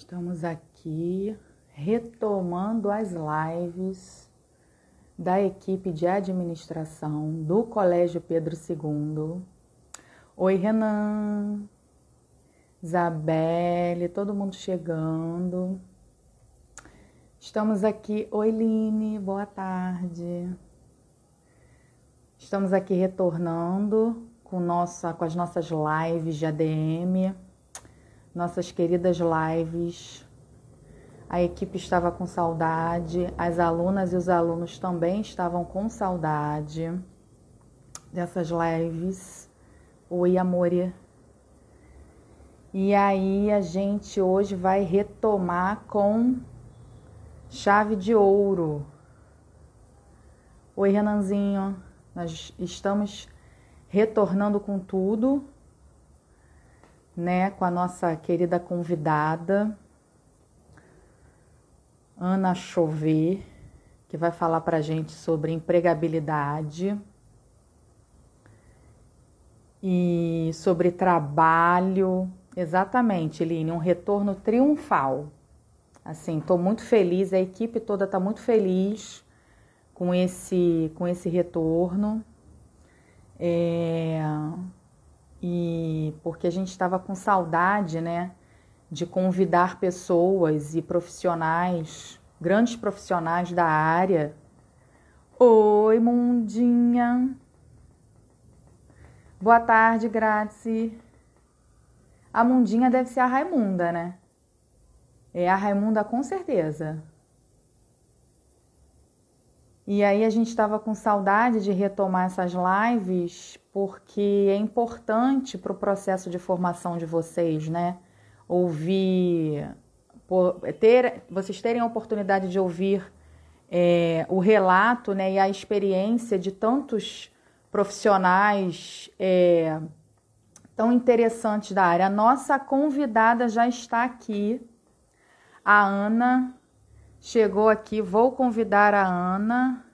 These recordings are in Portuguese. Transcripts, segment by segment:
Estamos aqui retomando as lives da equipe de administração do Colégio Pedro II. Oi, Renan, Isabelle, todo mundo chegando. Estamos aqui. Oi, Line, boa tarde. Estamos aqui retornando com, nossa, com as nossas lives de ADM, nossas queridas lives. A equipe estava com saudade, as alunas e os alunos também estavam com saudade dessas lives. Oi, amore. E aí a gente hoje vai retomar com chave de ouro. Oi, Renanzinho. Nós estamos retornando com tudo, né, com a nossa querida convidada, Ana Chover, que vai falar para a gente sobre empregabilidade e sobre trabalho. Exatamente, Line, um retorno triunfal. Assim, estou muito feliz, a equipe toda está muito feliz com esse, com esse retorno. É, e porque a gente estava com saudade, né, de convidar pessoas e profissionais, grandes profissionais da área. Oi, Mundinha. Boa tarde, Grazi. A Mundinha deve ser a Raimunda, né? É a Raimunda com certeza. E aí a gente estava com saudade de retomar essas lives, porque é importante para o processo de formação de vocês, né? Ouvir, ter, vocês terem a oportunidade de ouvir é, o relato né, e a experiência de tantos profissionais é, tão interessantes da área. A nossa convidada já está aqui, a Ana Chegou aqui, vou convidar a Ana.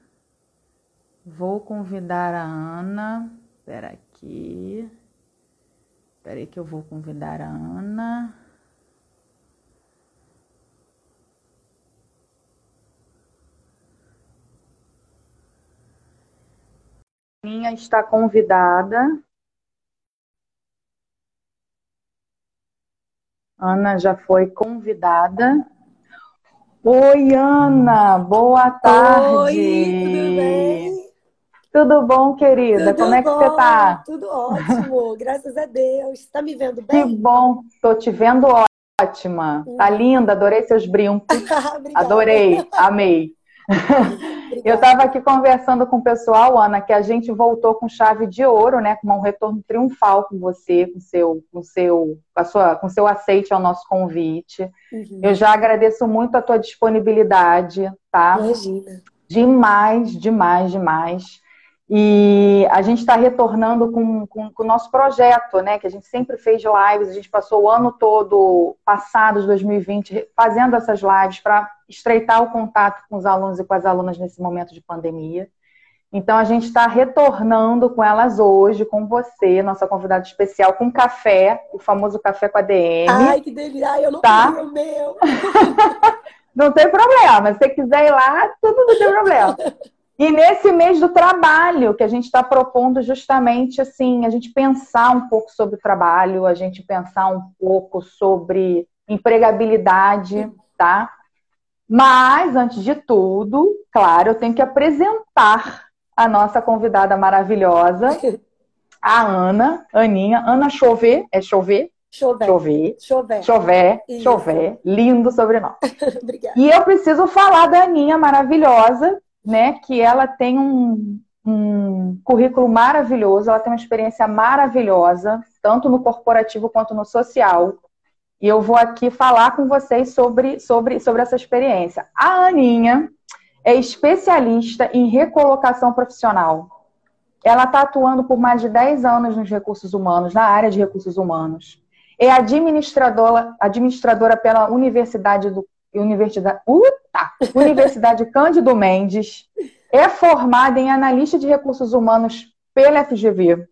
Vou convidar a Ana. Espera aqui. Espera aí que eu vou convidar a Ana. Minha está convidada. Ana já foi convidada. Oi, Ana, boa tarde. Oi, tudo bem? Tudo bom, querida? Tudo Como é que bom, você tá? Tudo ótimo, graças a Deus. Está me vendo bem? Que bom, tô te vendo ótima. Tá Hum. linda, adorei seus brincos. Adorei, amei. Eu estava aqui conversando com o pessoal, Ana, que a gente voltou com chave de ouro, né? Com um retorno triunfal com você, com seu, com seu, com a sua, com seu aceite ao nosso convite. Uhum. Eu já agradeço muito a tua disponibilidade, tá? Imagina. Demais, demais, demais. E a gente está retornando com, com, com o nosso projeto, né? Que a gente sempre fez lives, a gente passou o ano todo passado, de 2020, fazendo essas lives para estreitar o contato com os alunos e com as alunas nesse momento de pandemia. Então a gente está retornando com elas hoje, com você, nossa convidada especial, com café, o famoso café com a DM. Ai, que delícia. Ai, eu não Tá. o meu. Não tem problema. Se você quiser ir lá, tudo não tem problema. E nesse mês do trabalho, que a gente está propondo justamente assim, a gente pensar um pouco sobre o trabalho, a gente pensar um pouco sobre empregabilidade, tá? Mas, antes de tudo, claro, eu tenho que apresentar a nossa convidada maravilhosa, a Ana, Aninha, Ana Chover, é Chover? Chover. Chover, Chover. Chover. Chover, lindo sobrenome. Obrigada. E eu preciso falar da Aninha maravilhosa, né? Que ela tem um, um currículo maravilhoso, ela tem uma experiência maravilhosa, tanto no corporativo quanto no social. E eu vou aqui falar com vocês sobre, sobre, sobre essa experiência. A Aninha é especialista em recolocação profissional. Ela está atuando por mais de 10 anos nos recursos humanos, na área de recursos humanos. É administradora, administradora pela Universidade do Universidade, Uta! Universidade Cândido Mendes. É formada em analista de recursos humanos pela FGV.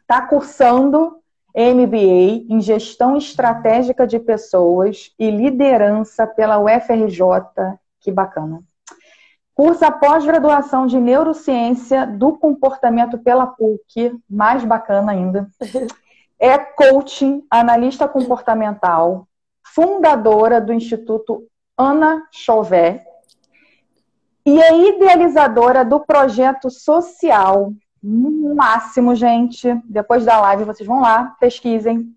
Está cursando MBA em Gestão Estratégica de Pessoas e Liderança pela UFRJ. Que bacana. Cursa pós-graduação de Neurociência do Comportamento pela PUC, mais bacana ainda. É coaching, analista comportamental, fundadora do Instituto Ana Chauvet e é idealizadora do projeto social máximo, gente. Depois da live vocês vão lá, pesquisem.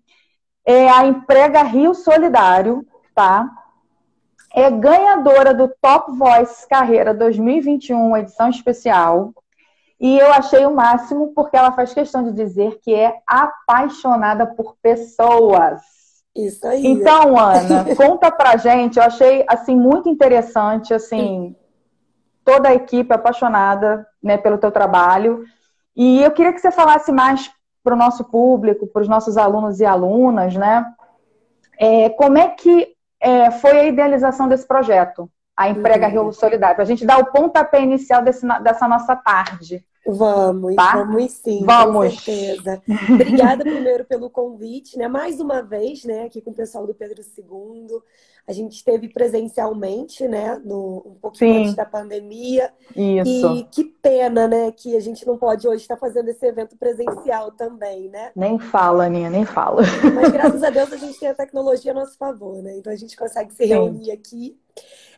É a Emprega Rio Solidário, tá? É ganhadora do Top Voice Carreira 2021, edição especial. E eu achei o máximo porque ela faz questão de dizer que é apaixonada por pessoas. Isso aí. Então, Ana, conta pra gente. Eu achei assim muito interessante, assim, toda a equipe apaixonada, né, pelo teu trabalho. E eu queria que você falasse mais para o nosso público, para os nossos alunos e alunas, né? É, como é que é, foi a idealização desse projeto, a Emprega uhum. Rio Solidário, para a gente dar o pontapé inicial desse, dessa nossa tarde. Vamos, tá? vamos sim, vamos. com certeza. Obrigada primeiro pelo convite, né? Mais uma vez, né, aqui com o pessoal do Pedro II. A gente esteve presencialmente, né, no, um pouquinho sim. antes da pandemia. Isso. E que pena, né, que a gente não pode hoje estar fazendo esse evento presencial também, né? Nem fala, Aninha, nem fala. Mas graças a Deus a gente tem a tecnologia a nosso favor, né? Então a gente consegue se reunir sim. aqui.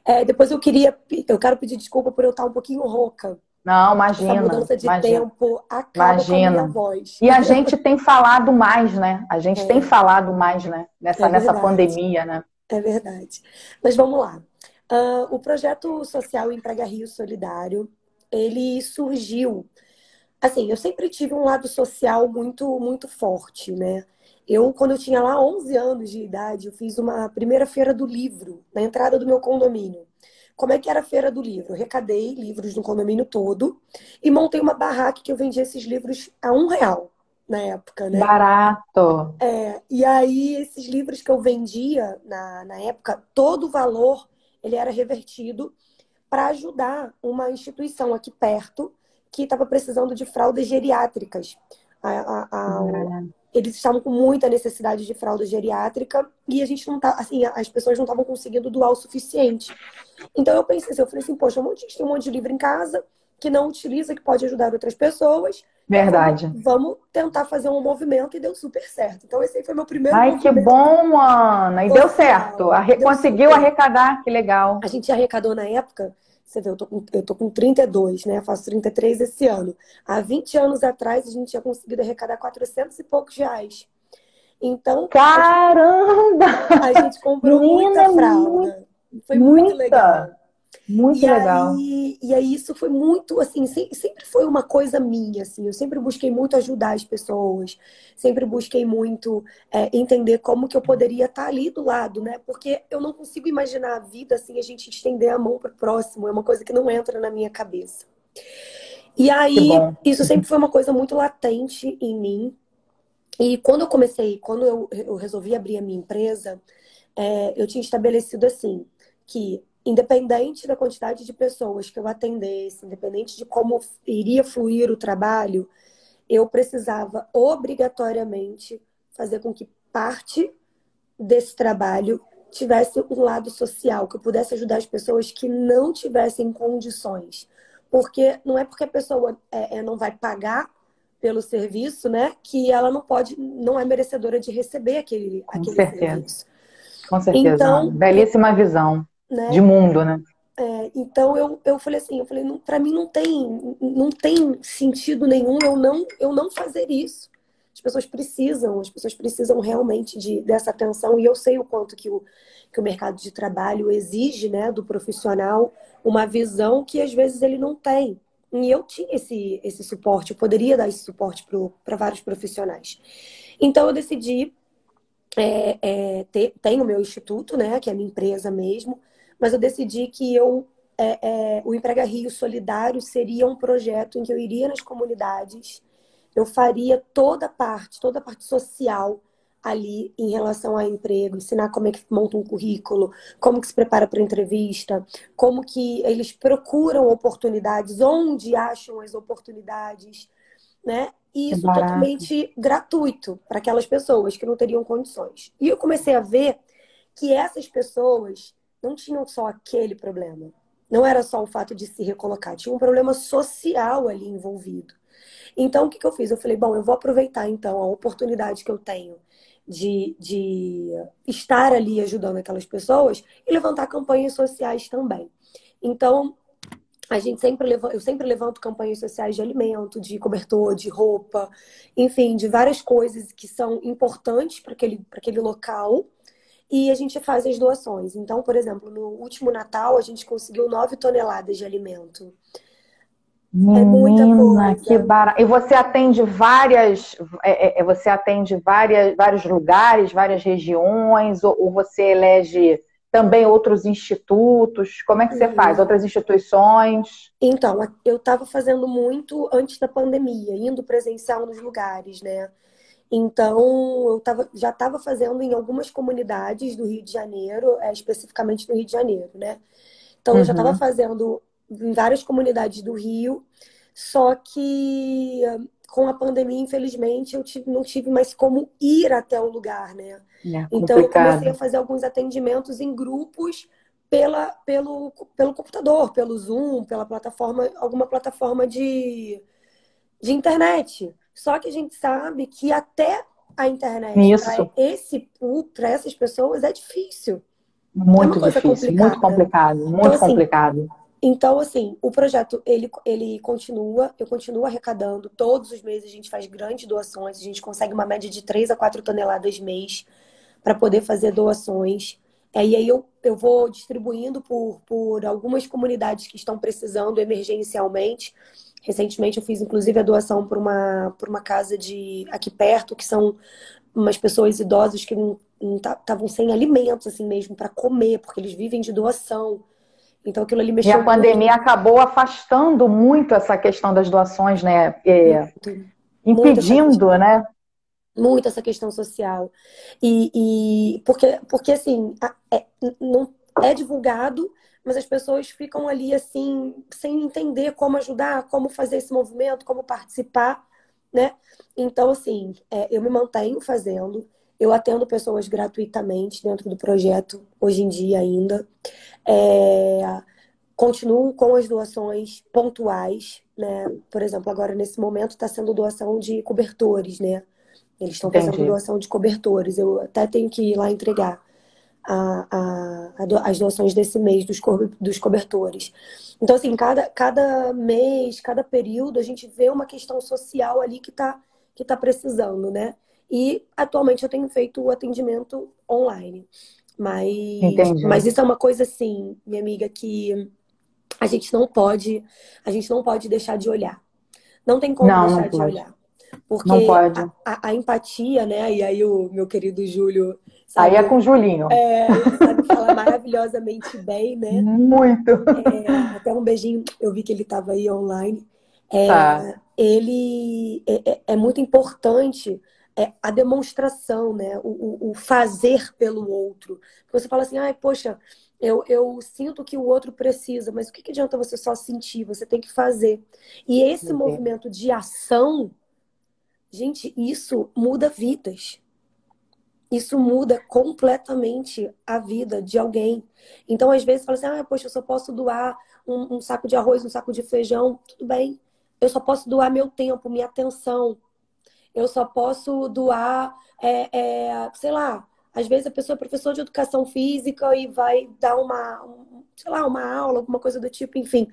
É, depois eu queria, eu quero pedir desculpa por eu estar um pouquinho rouca. Não, imagina. Essa mudança de imagina, tempo acaba imagina. com a minha voz. E a gente tem falado mais, né? A gente é. tem falado mais, né? Nessa, é nessa pandemia, né? É verdade. Mas vamos lá. Uh, o projeto social Emprega Rio Solidário, ele surgiu. Assim, eu sempre tive um lado social muito, muito forte, né? Eu, quando eu tinha lá 11 anos de idade, eu fiz uma primeira feira do livro na entrada do meu condomínio. Como é que era a feira do livro? Eu recadei livros no condomínio todo e montei uma barraca que eu vendia esses livros a um real na época, né? Barato! É, e aí, esses livros que eu vendia na, na época, todo o valor ele era revertido para ajudar uma instituição aqui perto que estava precisando de fraldas geriátricas. A, a, a, eles estavam com muita necessidade de fralda geriátrica e a gente não tá, assim, as pessoas não estavam conseguindo doar o suficiente. Então eu pensei assim, eu falei assim, poxa, um monte, tem um monte de livro em casa que não utiliza, que pode ajudar outras pessoas. Verdade. Vamos, vamos tentar fazer um movimento e deu super certo. Então esse aí foi meu primeiro Ai, que bom, Ana! E deu certo. Arre... Deu Conseguiu super. arrecadar, que legal. A gente arrecadou na época você vê, eu tô, com, eu tô com 32, né? Faço 33 esse ano. Há 20 anos atrás, a gente tinha conseguido arrecadar 400 e poucos reais. Então. Caramba! A gente comprou Menina, muita fralda. Foi muita. muito legal. Muito e legal. Aí, e aí isso foi muito, assim, sempre foi uma coisa minha, assim. Eu sempre busquei muito ajudar as pessoas, sempre busquei muito é, entender como que eu poderia estar ali do lado, né? Porque eu não consigo imaginar a vida assim, a gente estender a mão para o próximo, é uma coisa que não entra na minha cabeça. E aí, isso sempre foi uma coisa muito latente em mim. E quando eu comecei, quando eu, eu resolvi abrir a minha empresa, é, eu tinha estabelecido assim, que independente da quantidade de pessoas que eu atendesse, independente de como iria fluir o trabalho, eu precisava obrigatoriamente fazer com que parte desse trabalho tivesse um lado social, que eu pudesse ajudar as pessoas que não tivessem condições. Porque não é porque a pessoa é, é, não vai pagar pelo serviço, né, que ela não pode, não é merecedora de receber aquele, Com aquele certeza. serviço. Com certeza. Então, Belíssima visão né? de mundo, né? É, então eu, eu falei assim, eu falei, para mim não tem, não tem sentido nenhum eu não, eu não fazer isso. As pessoas precisam, as pessoas precisam realmente de, dessa atenção e eu sei o quanto que o, que o mercado de trabalho exige né, do profissional uma visão que às vezes ele não tem. E eu tinha esse, esse suporte, eu poderia dar esse suporte para vários profissionais. Então eu decidi, é, é, ter, tem o meu instituto, né, que é a minha empresa mesmo, mas eu decidi que eu é, é, o Emprega Rio Solidário seria um projeto em que eu iria nas comunidades, eu faria toda a parte, toda a parte social ali em relação ao emprego, ensinar como é que monta um currículo, como que se prepara para entrevista, como que eles procuram oportunidades, onde acham as oportunidades, né? e isso totalmente gratuito para aquelas pessoas que não teriam condições. E eu comecei a ver que essas pessoas não tinham só aquele problema. Não era só o fato de se recolocar, tinha um problema social ali envolvido. Então, o que, que eu fiz? Eu falei, bom, eu vou aproveitar então a oportunidade que eu tenho de, de estar ali ajudando aquelas pessoas e levantar campanhas sociais também. Então, a gente sempre leva, eu sempre levanto campanhas sociais de alimento, de cobertor, de roupa, enfim, de várias coisas que são importantes para aquele, aquele local. E a gente faz as doações. Então, por exemplo, no último Natal, a gente conseguiu 9 toneladas de alimento. Menina, é muita coisa. que barato. E você atende várias, é, é, é, você atende várias, vários lugares, várias regiões, ou, ou você elege também outros institutos? Como é que você uhum. faz? Outras instituições? Então, eu estava fazendo muito antes da pandemia, indo presencial nos lugares, né? Então, eu tava, já estava fazendo em algumas comunidades do Rio de Janeiro, é, especificamente no Rio de Janeiro, né? Então, uhum. eu já estava uhum. fazendo em várias comunidades do Rio, só que com a pandemia, infelizmente, eu tive, não tive mais como ir até o lugar, né? É, então eu comecei a fazer alguns atendimentos em grupos pela, pelo, pelo computador, pelo Zoom, pela plataforma, alguma plataforma de, de internet. Só que a gente sabe que até a internet para esse para essas pessoas é difícil. Muito é difícil, complicada. muito complicado, muito então, assim, complicado. Então, assim, o projeto ele, ele continua, eu continuo arrecadando. Todos os meses a gente faz grandes doações, a gente consegue uma média de 3 a 4 toneladas mês para poder fazer doações. É, e aí eu, eu vou distribuindo por, por algumas comunidades que estão precisando emergencialmente. Recentemente eu fiz inclusive a doação para uma, por uma casa de aqui perto, que são umas pessoas idosas que não estavam sem alimentos assim mesmo para comer, porque eles vivem de doação. Então aquilo ali mexeu. E a pandemia muito. acabou afastando muito essa questão das doações, né? É, muito, impedindo, muito né? Muito essa questão social. E, e porque, porque assim, é, não é divulgado, mas as pessoas ficam ali assim, sem entender como ajudar, como fazer esse movimento, como participar, né? Então, assim, é, eu me mantenho fazendo. Eu atendo pessoas gratuitamente dentro do projeto, hoje em dia ainda. É, continuo com as doações pontuais, né? Por exemplo, agora nesse momento está sendo doação de cobertores, né? Eles estão fazendo doação de cobertores. Eu até tenho que ir lá entregar a, a, a, as doações desse mês dos, co, dos cobertores. Então, assim, cada, cada mês, cada período, a gente vê uma questão social ali que está que tá precisando, né? E atualmente eu tenho feito o atendimento online. Mas, mas isso é uma coisa assim, minha amiga, que a gente não pode, a gente não pode deixar de olhar. Não tem como não, deixar não de olhar. Porque a, a, a, empatia, né? E aí o meu querido Júlio. Sabe, aí é com o Julinho. É, ele sabe falar maravilhosamente bem, né? Muito. É, até um beijinho, eu vi que ele estava aí online. É, tá. Ele é, é, é muito importante é a demonstração, né? O, o, o, fazer pelo outro. Você fala assim, ai, poxa, eu, eu sinto que o outro precisa, mas o que, que adianta você só sentir? Você tem que fazer. E esse movimento de ação, gente, isso muda vidas. Isso muda completamente a vida de alguém. Então, às vezes, fala assim, ah, poxa, eu só posso doar um, um saco de arroz, um saco de feijão. Tudo bem. Eu só posso doar meu tempo, minha atenção eu só posso doar, é, é, sei lá, às vezes a pessoa é professor de educação física e vai dar uma, um, sei lá, uma aula, alguma coisa do tipo, enfim.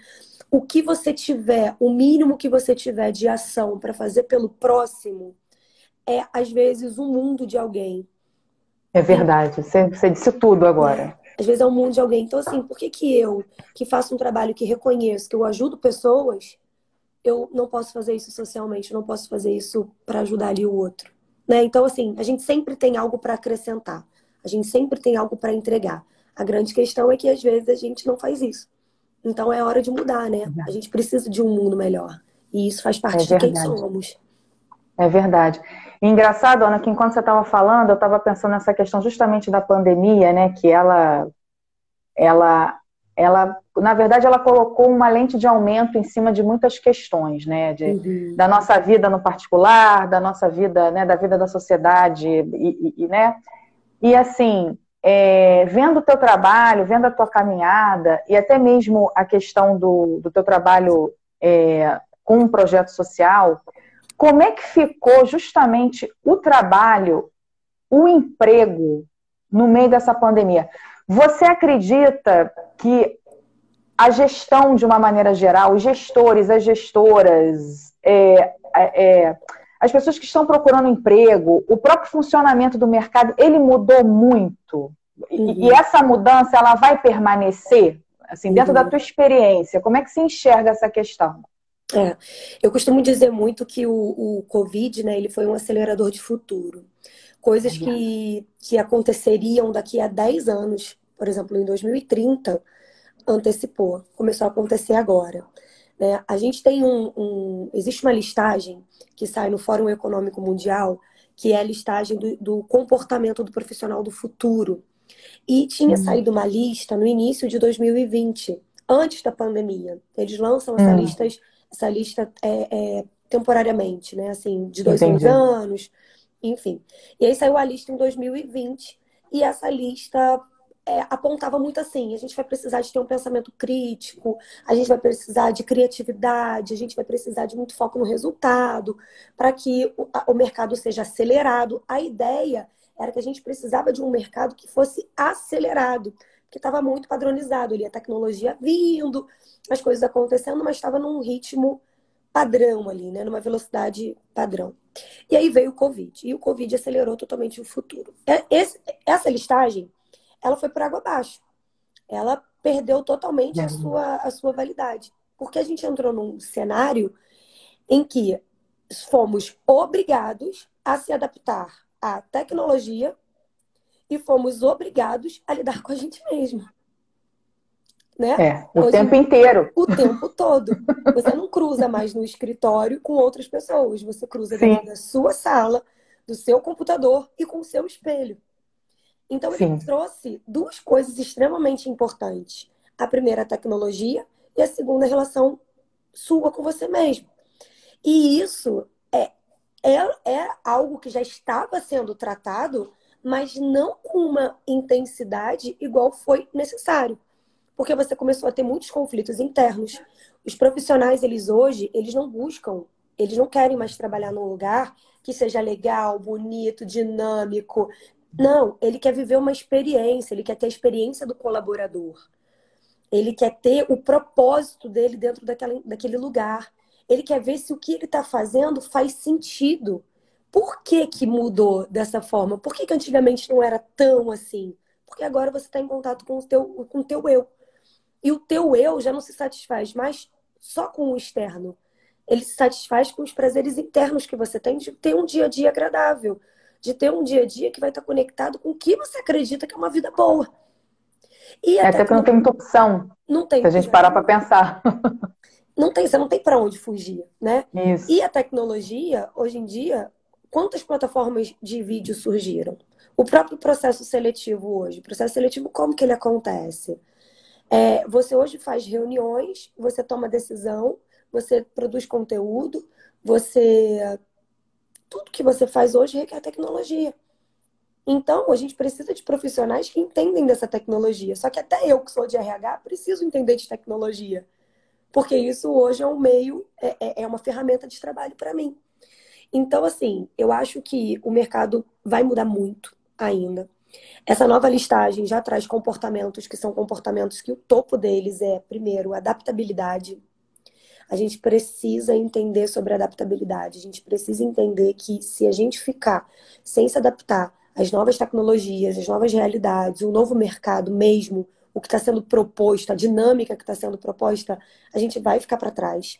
O que você tiver, o mínimo que você tiver de ação para fazer pelo próximo, é às vezes um mundo de alguém. É verdade, você, você disse tudo agora. É. Às vezes é um mundo de alguém. Então, assim, por que, que eu, que faço um trabalho que reconheço, que eu ajudo pessoas, eu não posso fazer isso socialmente, eu não posso fazer isso para ajudar ali o outro. Né? Então, assim, a gente sempre tem algo para acrescentar, a gente sempre tem algo para entregar. A grande questão é que às vezes a gente não faz isso. Então é hora de mudar, né? A gente precisa de um mundo melhor. E isso faz parte é de quem somos. É verdade. E engraçado, Ana, que enquanto você estava falando, eu estava pensando nessa questão justamente da pandemia, né? Que ela, ela, ela na verdade, ela colocou uma lente de aumento em cima de muitas questões, né? De, uhum. Da nossa vida no particular, da nossa vida, né? Da vida da sociedade, e, e, e né? E assim, é, vendo o teu trabalho, vendo a tua caminhada, e até mesmo a questão do, do teu trabalho é, com um projeto social, como é que ficou justamente o trabalho, o emprego no meio dessa pandemia? Você acredita que a gestão, de uma maneira geral, os gestores, as gestoras, é, é, é, as pessoas que estão procurando emprego, o próprio funcionamento do mercado, ele mudou muito. Uhum. E, essa mudança, ela vai permanecer? Assim, dentro uhum. da tua experiência, como é que se enxerga essa questão? É, eu costumo dizer muito que o, o Covid, né, ele foi um acelerador de futuro. Coisas que, que aconteceriam daqui a 10 anos, por exemplo, em 2030, antecipou, começou a acontecer agora. Né? A gente tem um, um, Existe uma listagem que sai no Fórum Econômico Mundial, que é a listagem do, do comportamento do profissional do futuro. E tinha uhum. saído uma lista no início de 2020, antes da pandemia. Eles lançam essa, uhum. listas, essa lista é, é, temporariamente, né? Assim, de dois Entendi. anos, enfim. E aí saiu a lista em 2020, e essa lista é, apontava muito assim: a gente vai precisar de ter um pensamento crítico, a gente vai precisar de criatividade, a gente vai precisar de muito foco no resultado, para que o, o mercado seja acelerado. A ideia era que a gente precisava de um mercado que fosse acelerado, porque estava muito padronizado ali, a tecnologia vindo, as coisas acontecendo, mas estava num ritmo padrão ali, né? numa velocidade padrão. E aí veio o Covid, e o Covid acelerou totalmente o futuro. É, esse, essa listagem ela foi por água abaixo. Ela perdeu totalmente a sua, a sua validade. Porque a gente entrou num cenário em que fomos obrigados a se adaptar à tecnologia e fomos obrigados a lidar com a gente mesmo. Né? É, o Hoje, tempo inteiro. O tempo todo. Você não cruza mais no escritório com outras pessoas. Você cruza dentro da sua sala, do seu computador e com o seu espelho. Então, ele Sim. trouxe duas coisas extremamente importantes. A primeira, a tecnologia, e a segunda, a relação sua com você mesmo. E isso é, é, é algo que já estava sendo tratado, mas não com uma intensidade igual foi necessário. Porque você começou a ter muitos conflitos internos. Os profissionais, eles hoje, eles não buscam, eles não querem mais trabalhar num lugar que seja legal, bonito, dinâmico, não, ele quer viver uma experiência, ele quer ter a experiência do colaborador. Ele quer ter o propósito dele dentro daquela, daquele lugar. Ele quer ver se o que ele está fazendo faz sentido. Por que, que mudou dessa forma? Por que, que antigamente não era tão assim? Porque agora você está em contato com o, teu, com o teu eu. E o teu eu já não se satisfaz mais só com o externo. Ele se satisfaz com os prazeres internos que você tem de ter um dia a dia agradável de ter um dia a dia que vai estar conectado com o que você acredita que é uma vida boa. E é até que não tem muita opção. Não tem. Se a gente parar para pensar. Não tem, você não tem para onde fugir, né? Isso. E a tecnologia, hoje em dia, quantas plataformas de vídeo surgiram? O próprio processo seletivo hoje. Processo seletivo, como que ele acontece? É, você hoje faz reuniões, você toma decisão, você produz conteúdo, você tudo que você faz hoje requer tecnologia. Então, a gente precisa de profissionais que entendem dessa tecnologia. Só que até eu, que sou de RH, preciso entender de tecnologia. Porque isso hoje é um meio, é, é, é uma ferramenta de trabalho para mim. Então, assim, eu acho que o mercado vai mudar muito ainda. Essa nova listagem já traz comportamentos que são comportamentos que o topo deles é, primeiro, adaptabilidade, a gente precisa entender sobre adaptabilidade. A gente precisa entender que se a gente ficar sem se adaptar às novas tecnologias, às novas realidades, o novo mercado mesmo, o que está sendo proposto, a dinâmica que está sendo proposta, a gente vai ficar para trás.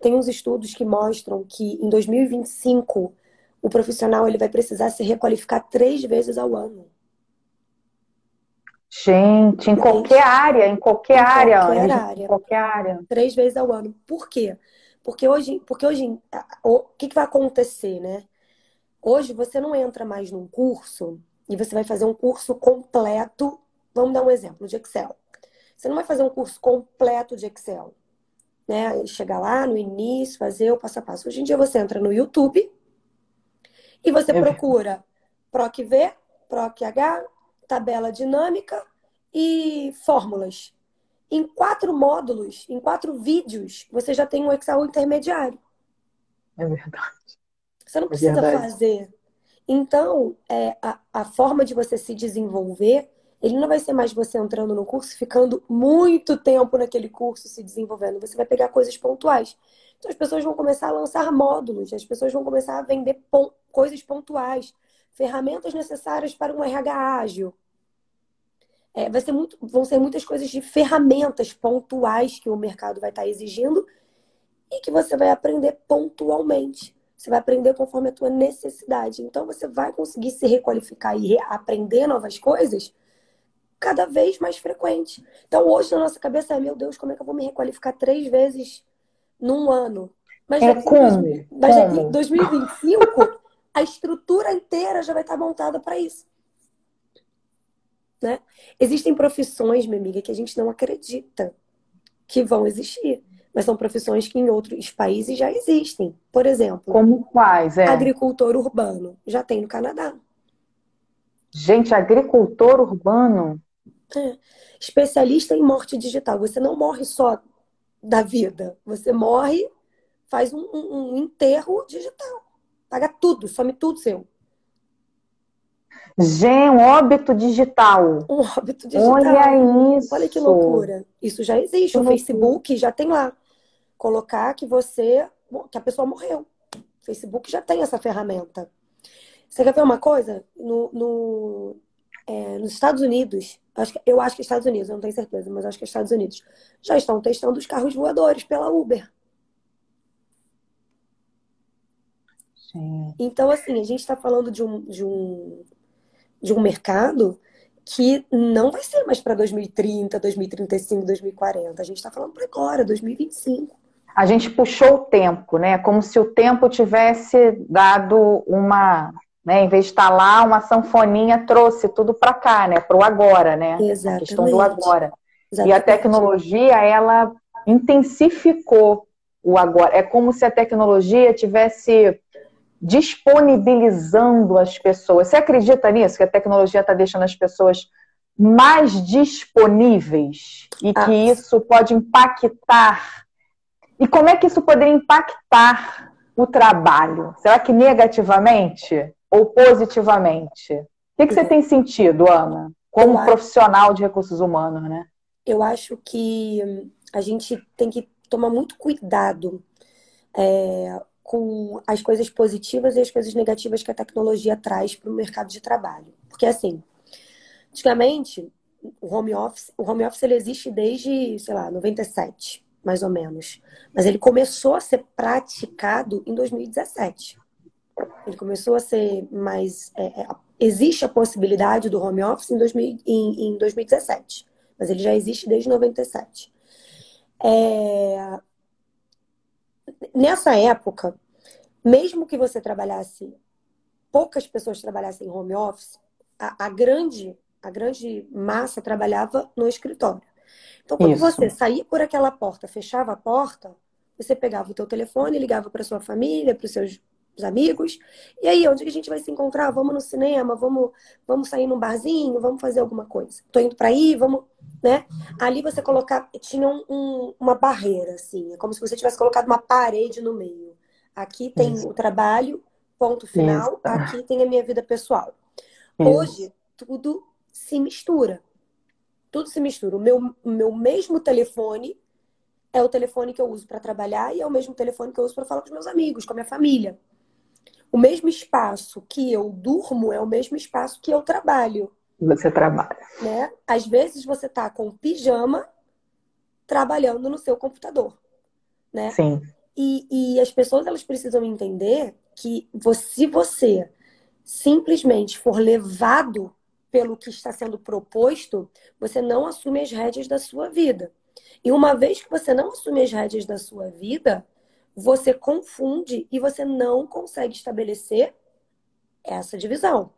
Tem uns estudos que mostram que em 2025 o profissional ele vai precisar se requalificar três vezes ao ano. Gente, em qualquer área, em qualquer, em área, qualquer área, em qualquer área. Três vezes ao ano. Por quê? Porque hoje, porque hoje, o que, que vai acontecer, né? Hoje você não entra mais num curso e você vai fazer um curso completo. Vamos dar um exemplo de Excel. Você não vai fazer um curso completo de Excel. Né? Chegar lá no início, fazer o passo a passo. Hoje em dia você entra no YouTube e você é. procura PROC-V, PROC-H, tabela dinâmica e fórmulas. Em quatro módulos, em quatro vídeos, você já tem um Excel intermediário. É verdade. Você não é precisa é fazer. Então, é, a, a forma de você se desenvolver, ele não vai ser mais você entrando no curso, ficando muito tempo naquele curso se desenvolvendo. Você vai pegar coisas pontuais. Então, as pessoas vão começar a lançar módulos, as pessoas vão começar a vender pon coisas pontuais, ferramentas necessárias para um RH ágil. É, vai ser muito, vão ser muitas coisas de ferramentas pontuais que o mercado vai estar exigindo e que você vai aprender pontualmente. Você vai aprender conforme a tua necessidade. Então você vai conseguir se requalificar e aprender novas coisas cada vez mais frequente. Então hoje na nossa cabeça é, meu Deus, como é que eu vou me requalificar três vezes num ano? Mas é como? mas como? em 2025 a estrutura inteira já vai estar montada para isso. Né? Existem profissões, minha amiga, que a gente não acredita que vão existir. Mas são profissões que em outros países já existem. Por exemplo, como quais? É? Agricultor urbano. Já tem no Canadá. Gente, agricultor urbano? É. Especialista em morte digital. Você não morre só da vida. Você morre, faz um, um, um enterro digital. Paga tudo, some tudo seu. Gente, um óbito digital. Um óbito digital. Olha isso. Olha que loucura. Isso já existe. Que o loucura. Facebook já tem lá. Colocar que você. que a pessoa morreu. O Facebook já tem essa ferramenta. Você quer ver uma coisa? No, no é, nos Estados Unidos, acho que, eu acho que Estados Unidos, eu não tenho certeza, mas acho que Estados Unidos, já estão testando os carros voadores pela Uber. Sim. Então, assim, a gente está falando de um, de um de um mercado que não vai ser mais para 2030, 2035, 2040. A gente está falando para agora, 2025. A gente puxou o tempo, né? Como se o tempo tivesse dado uma, né? Em vez de estar lá, uma sanfoninha trouxe tudo para cá, né? Para o agora, né? Exatamente. A questão do agora. Exatamente. E a tecnologia, ela intensificou o agora. É como se a tecnologia tivesse disponibilizando as pessoas. Você acredita nisso? Que a tecnologia está deixando as pessoas mais disponíveis e ah. que isso pode impactar? E como é que isso poderia impactar o trabalho? Será que negativamente ou positivamente? O que, que você tem sentido, Ana, como profissional de recursos humanos, né? Eu acho que a gente tem que tomar muito cuidado é, com as coisas positivas e as coisas negativas que a tecnologia traz para o mercado de trabalho. Porque, assim, antigamente, o home office, o home office ele existe desde, sei lá, 97, mais ou menos. Mas ele começou a ser praticado em 2017. Ele começou a ser mais. É, é, existe a possibilidade do home office em, 2000, em, em 2017, mas ele já existe desde 97. É, nessa época, mesmo que você trabalhasse, poucas pessoas trabalhassem em home office, a, a grande, a grande massa trabalhava no escritório. Então, quando Isso. você saía por aquela porta, fechava a porta, você pegava o teu telefone, ligava para sua família, para os seus amigos. E aí, onde que a gente vai se encontrar? Vamos no cinema, vamos, vamos sair num barzinho, vamos fazer alguma coisa. Tô indo para aí, vamos, né? Ali você colocar, tinha um, uma barreira assim, é como se você tivesse colocado uma parede no meio. Aqui tem Isso. o trabalho, ponto final, Isso. aqui tem a minha vida pessoal. Isso. Hoje tudo se mistura. Tudo se mistura. O meu, meu mesmo telefone é o telefone que eu uso para trabalhar e é o mesmo telefone que eu uso para falar com os meus amigos, com a minha família. O mesmo espaço que eu durmo é o mesmo espaço que eu trabalho. Você trabalha. Né? Às vezes você tá com pijama trabalhando no seu computador. Né? Sim. E, e as pessoas elas precisam entender que você, se você simplesmente for levado pelo que está sendo proposto, você não assume as rédeas da sua vida. E uma vez que você não assume as rédeas da sua vida, você confunde e você não consegue estabelecer essa divisão.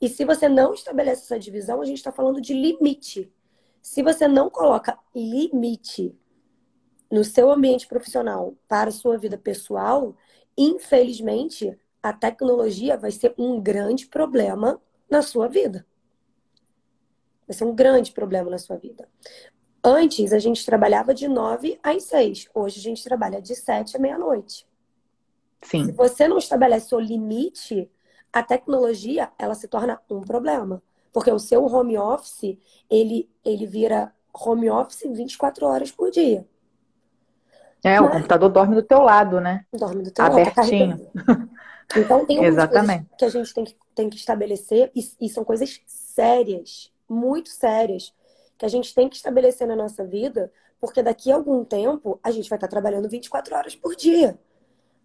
E se você não estabelece essa divisão, a gente está falando de limite. Se você não coloca limite no seu ambiente profissional para a sua vida pessoal, infelizmente, a tecnologia vai ser um grande problema na sua vida. Vai ser um grande problema na sua vida. Antes, a gente trabalhava de 9 às 6. Hoje, a gente trabalha de 7 à meia-noite. Sim. Se você não estabelece o limite, a tecnologia, ela se torna um problema. Porque o seu home office, ele, ele vira home office 24 horas por dia. É, Mas... o computador dorme do teu lado, né? Dorme do teu Abertinho. lado. Abertinho. Então, tem Exatamente. que a gente tem que, tem que estabelecer, e, e são coisas sérias, muito sérias, que a gente tem que estabelecer na nossa vida, porque daqui a algum tempo a gente vai estar trabalhando 24 horas por dia.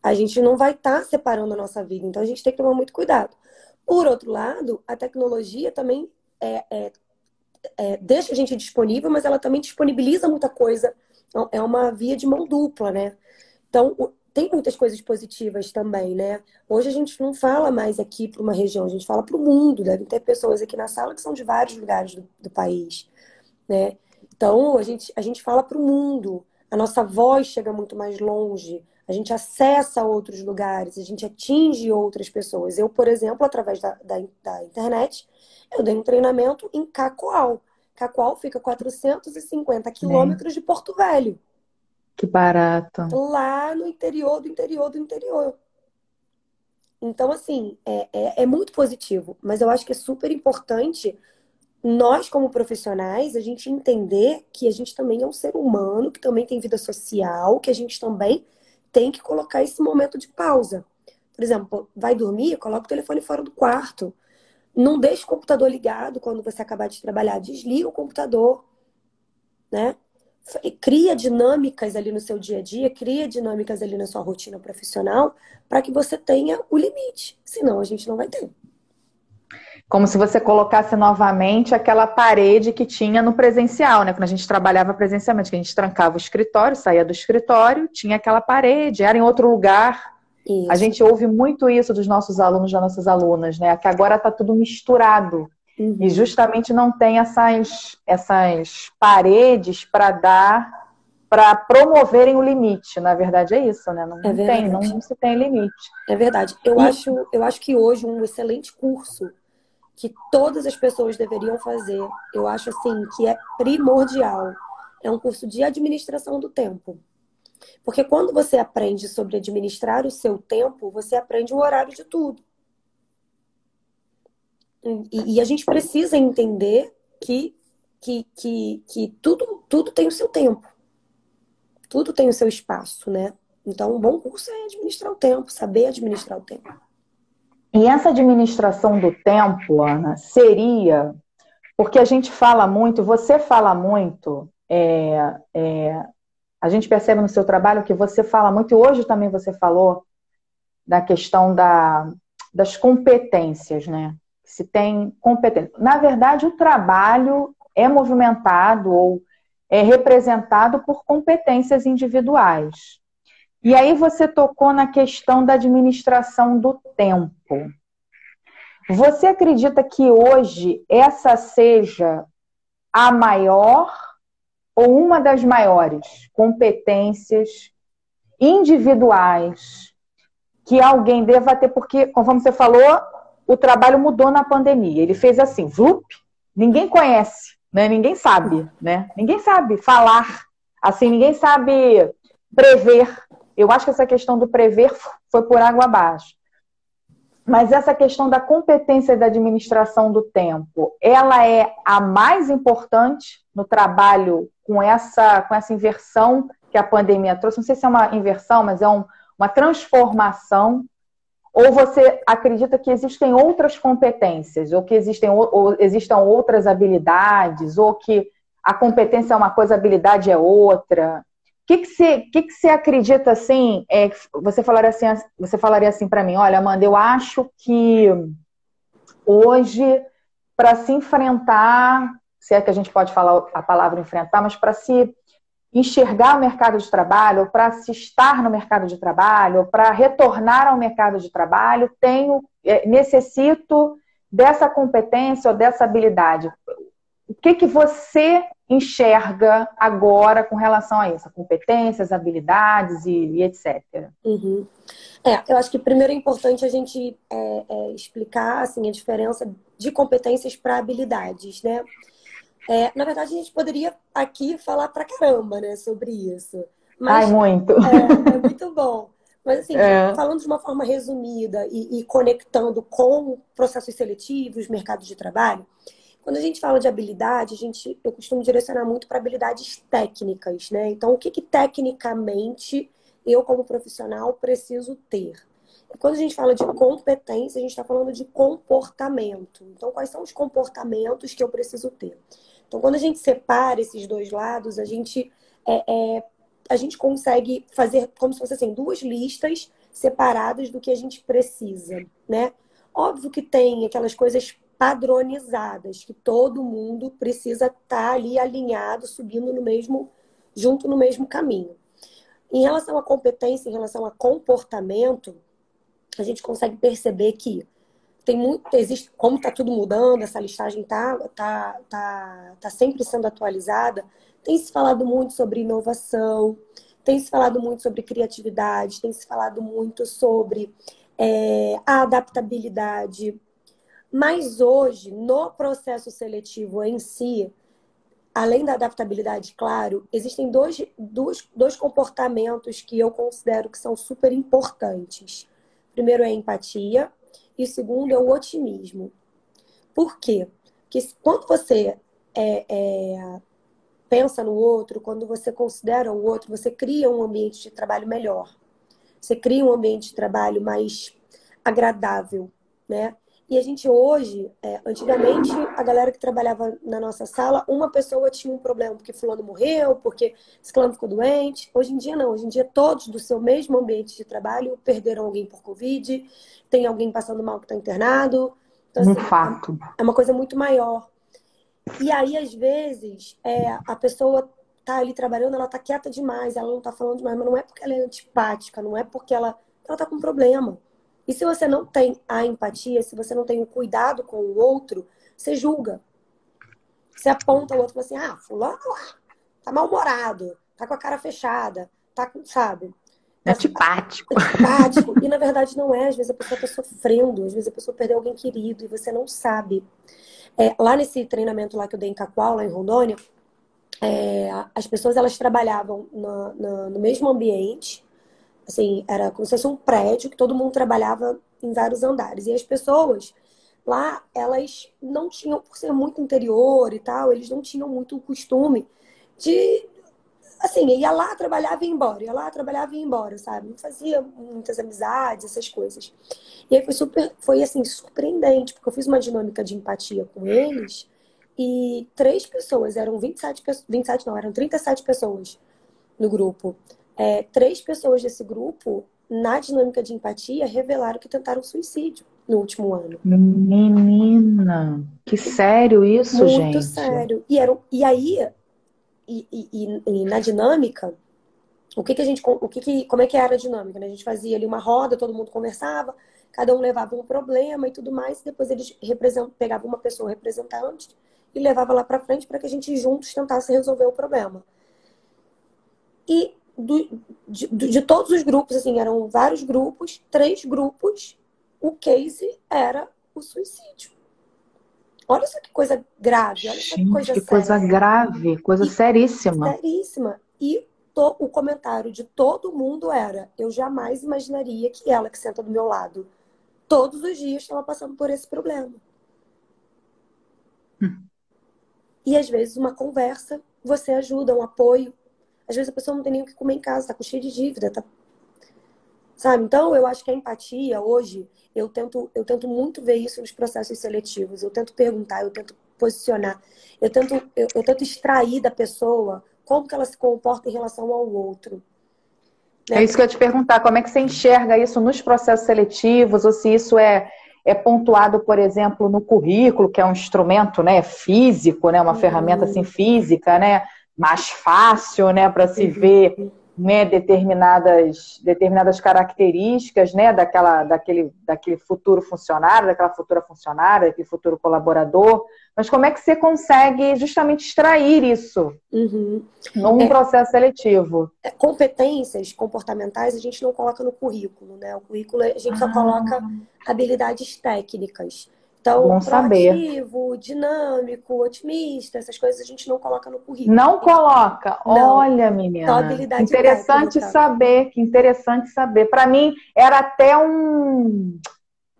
A gente não vai estar separando a nossa vida, então a gente tem que tomar muito cuidado. Por outro lado, a tecnologia também é, é, é, deixa a gente disponível, mas ela também disponibiliza muita coisa. É uma via de mão dupla, né? Então, tem muitas coisas positivas também, né? Hoje a gente não fala mais aqui para uma região, a gente fala para o mundo. Devem ter pessoas aqui na sala que são de vários lugares do, do país, né? Então a gente, a gente fala para o mundo, a nossa voz chega muito mais longe, a gente acessa outros lugares, a gente atinge outras pessoas. Eu, por exemplo, através da, da, da internet, eu dei um treinamento em Cacoal. Cacoal fica 450 quilômetros de Porto Velho. Que barato. Lá no interior do interior do interior. Então, assim, é, é, é, muito positivo, mas eu acho que é super importante nós, como profissionais, a gente entender que a gente também é um ser humano, que também tem vida social, que a gente também tem que colocar esse momento de pausa. Por exemplo, vai dormir, coloca o telefone fora do quarto. Não deixe o computador ligado quando você acabar de trabalhar. Desliga o computador, né? cria dinâmicas ali no seu dia a dia, cria dinâmicas ali na sua rotina profissional para que você tenha o limite. Senão a gente não vai ter. Como se você colocasse novamente aquela parede que tinha no presencial, né? Quando a gente trabalhava presencialmente, que a gente trancava o escritório, saía do escritório, tinha aquela parede, era em outro lugar. Isso. A gente ouve muito isso dos nossos alunos, das nossas alunas, né? Que agora está tudo misturado. Uhum. E justamente não tem essas, essas paredes para dar, para promoverem o limite. Na verdade, é isso, né? Não, é tem, não, não, se tem limite. É verdade. Eu, e... acho, eu acho que hoje um excelente curso que todas as pessoas deveriam fazer, eu acho assim, que é primordial, é um curso de administração do tempo. Porque quando você aprende sobre administrar o seu tempo, você aprende o horário de tudo. E, e, a gente precisa entender que, que, que, que tudo, tudo tem o seu tempo. Tudo tem o seu espaço, né? Então, um bom curso é administrar o tempo, saber administrar o tempo. E essa administração do tempo, Ana, seria. Porque a gente fala muito, você fala muito, é, é, a gente percebe no seu trabalho que você fala muito, e hoje também você falou da questão da, das competências, né? se tem competência. Na verdade, o trabalho é movimentado ou é representado por competências individuais. E aí você tocou na questão da administração do tempo. Você acredita que hoje essa seja a maior ou uma das maiores competências individuais que alguém deva ter? Porque, conforme você falou, o trabalho mudou na pandemia. Ele fez assim, vlup, ninguém conhece, né? Ninguém sabe, né? Ninguém sabe falar, assim, ninguém sabe prever. Eu acho que essa questão do prever foi por água abaixo. Mas essa questão da competência da administração do tempo, ela é a mais importante no trabalho com essa, com essa inversão que a pandemia trouxe. Não sei se é uma inversão, mas é um, uma transformação ou você acredita que existem outras competências, ou que existem ou existam outras habilidades, ou que a competência é uma coisa, a habilidade é outra? Que, que, você, que, que você acredita assim? É, você falaria assim, você falaria assim para mim, olha, Amanda, eu acho que hoje, para se enfrentar, se é que a gente pode falar a palavra enfrentar, mas para se enxergar o mercado de trabalho, para se estar no mercado de trabalho, para retornar ao mercado de trabalho, tenho, é, necessito dessa competência ou dessa habilidade. O que, que você enxerga agora com relação a isso? Competências, habilidades e, e etc. Uhum. É, eu acho que primeiro é importante a gente é, é, explicar assim, a diferença de competências para habilidades, né? É, na verdade, a gente poderia aqui falar pra caramba, né, sobre isso. Mas, Ai, muito. É, é muito bom. Mas, assim, é. falando de uma forma resumida e, e, conectando com processos seletivos, mercados de trabalho, quando a gente fala de habilidade, a gente, eu costumo direcionar muito para habilidades técnicas, né? Então, o que, que tecnicamente eu, como profissional, preciso ter? E quando a gente fala de competência, a gente está falando de comportamento. Então, quais são os comportamentos que eu preciso ter? Então, quando a gente separa esses dois lados, a gente é, é, a gente consegue fazer como se fosse assim, duas listas separadas do que a gente precisa, né? Óbvio que tem aquelas coisas padronizadas, que todo mundo precisa estar tá ali alinhado, subindo no mesmo, junto no mesmo caminho. Em relação à competência, em relação a comportamento, a gente consegue perceber que tem muito, existe, como está tudo mudando, essa listagem está tá, tá, tá sempre sendo atualizada, tem se falado muito sobre inovação, tem se falado muito sobre criatividade, tem se falado muito sobre é, a adaptabilidade. Mas hoje, no processo seletivo em si, além da adaptabilidade, claro, existem dois, dois, dois comportamentos que eu considero que são super importantes. primeiro é a empatia e o segundo é o otimismo. Por quê? Porque quando você é, é, pensa no outro, quando você considera o outro, você cria um ambiente de trabalho melhor. Você cria um ambiente de trabalho mais agradável, né? E a gente hoje, é, antigamente, a galera que trabalhava na nossa sala, uma pessoa tinha um problema porque fulano morreu, porque fulano ficou doente. Hoje em dia não, hoje em dia todos do seu mesmo ambiente de trabalho perderam alguém por Covid, tem alguém passando mal que está internado. Então, assim, um fato. É uma coisa muito maior. E aí, às vezes, é, a pessoa tá ali trabalhando, ela tá quieta demais, ela não tá falando demais, mas não é porque ela é antipática, não é porque ela, ela tá com problema. E se você não tem a empatia, se você não tem o cuidado com o outro, você julga. Você aponta o outro e fala assim: ah, fulano lá, tá mal-humorado, tá com a cara fechada, tá com, sabe? É antipático. Antipático. E na verdade não é. Às vezes a pessoa tá sofrendo, às vezes a pessoa perdeu alguém querido e você não sabe. É, lá nesse treinamento lá que eu dei em Cacoal, lá em Rondônia, é, as pessoas elas trabalhavam na, na, no mesmo ambiente, assim, era como se fosse um prédio que todo mundo trabalhava em vários andares. E as pessoas lá, elas não tinham, por ser muito interior e tal, eles não tinham muito o costume de assim, ia lá, trabalhava e ia embora, ia lá, trabalhava e ia embora, sabe? Não fazia muitas amizades, essas coisas. E aí foi super, foi assim, surpreendente, porque eu fiz uma dinâmica de empatia com eles e três pessoas, eram 27, 27 não, eram 37 pessoas no grupo. É, três pessoas desse grupo, na dinâmica de empatia, revelaram que tentaram suicídio no último ano. Menina, que sério isso, Muito gente? Muito sério. E, eram, e aí, e, e, e, na dinâmica, o que, que a gente, o que, que como é que era a dinâmica? Né? A gente fazia ali uma roda, todo mundo conversava, cada um levava um problema e tudo mais, e depois eles pegavam uma pessoa representante e levava lá para frente para que a gente juntos tentasse resolver o problema. E do, de, de, todos os grupos, assim, eram vários grupos, três grupos, o case era o suicídio. Olha só que coisa grave, olha só que coisa que coisa grave, coisa e, seríssima. Seríssima. E to, o comentário de todo mundo era: eu jamais imaginaria que ela que senta do meu lado todos os dias estava passando por esse problema. Hum. E às vezes uma conversa, você ajuda, um apoio. Às vezes a pessoa não tem nem o que comer em casa, tá com cheio de dívida, tá Sabe? Então, eu acho que a empatia hoje, eu tento, eu tento muito ver isso nos processos seletivos. Eu tento perguntar, eu tento posicionar, eu tento, eu, eu tento extrair da pessoa como que ela se comporta em relação ao outro. Né? É isso que eu ia te perguntar, como é que você enxerga isso nos processos seletivos, ou se isso é, é pontuado, por exemplo, no currículo, que é um instrumento né, físico, né, uma uhum. ferramenta assim, física, né, mais fácil né, para se uhum. ver né, determinadas, determinadas características né, daquela, daquele, daquele futuro funcionário, daquela futura funcionária, daquele futuro colaborador, mas como é que você consegue justamente extrair isso uhum. num é, processo seletivo? É, competências comportamentais a gente não coloca no currículo, né? O currículo a gente ah. só coloca habilidades técnicas. Então, Bom proativo, saber. dinâmico, otimista, essas coisas a gente não coloca no currículo. Não coloca? Não. Olha, menina. Só habilidade interessante técnica. saber, que interessante saber. Para mim, era até um,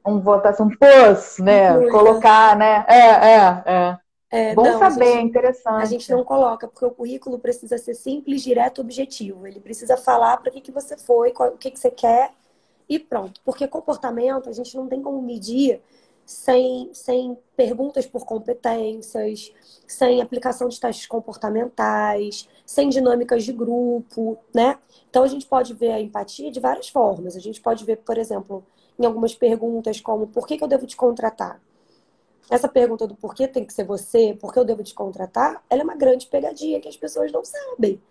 um votação, um plus, né? Colocar, né? É, é, é. É, Bom não, saber, gente, interessante. A gente não coloca, porque o currículo precisa ser simples, direto, objetivo. Ele precisa falar para que, que você foi, qual, o que, que você quer e pronto. Porque comportamento a gente não tem como medir sem, sem perguntas por competências, sem aplicação de testes comportamentais, sem dinâmicas de grupo, né? Então a gente pode ver a empatia de várias formas. A gente pode ver, por exemplo, em algumas perguntas como por que, que eu devo te contratar? Essa pergunta do porquê tem que ser você, por que eu devo te contratar, ela é uma grande pegadinha que as pessoas não sabem.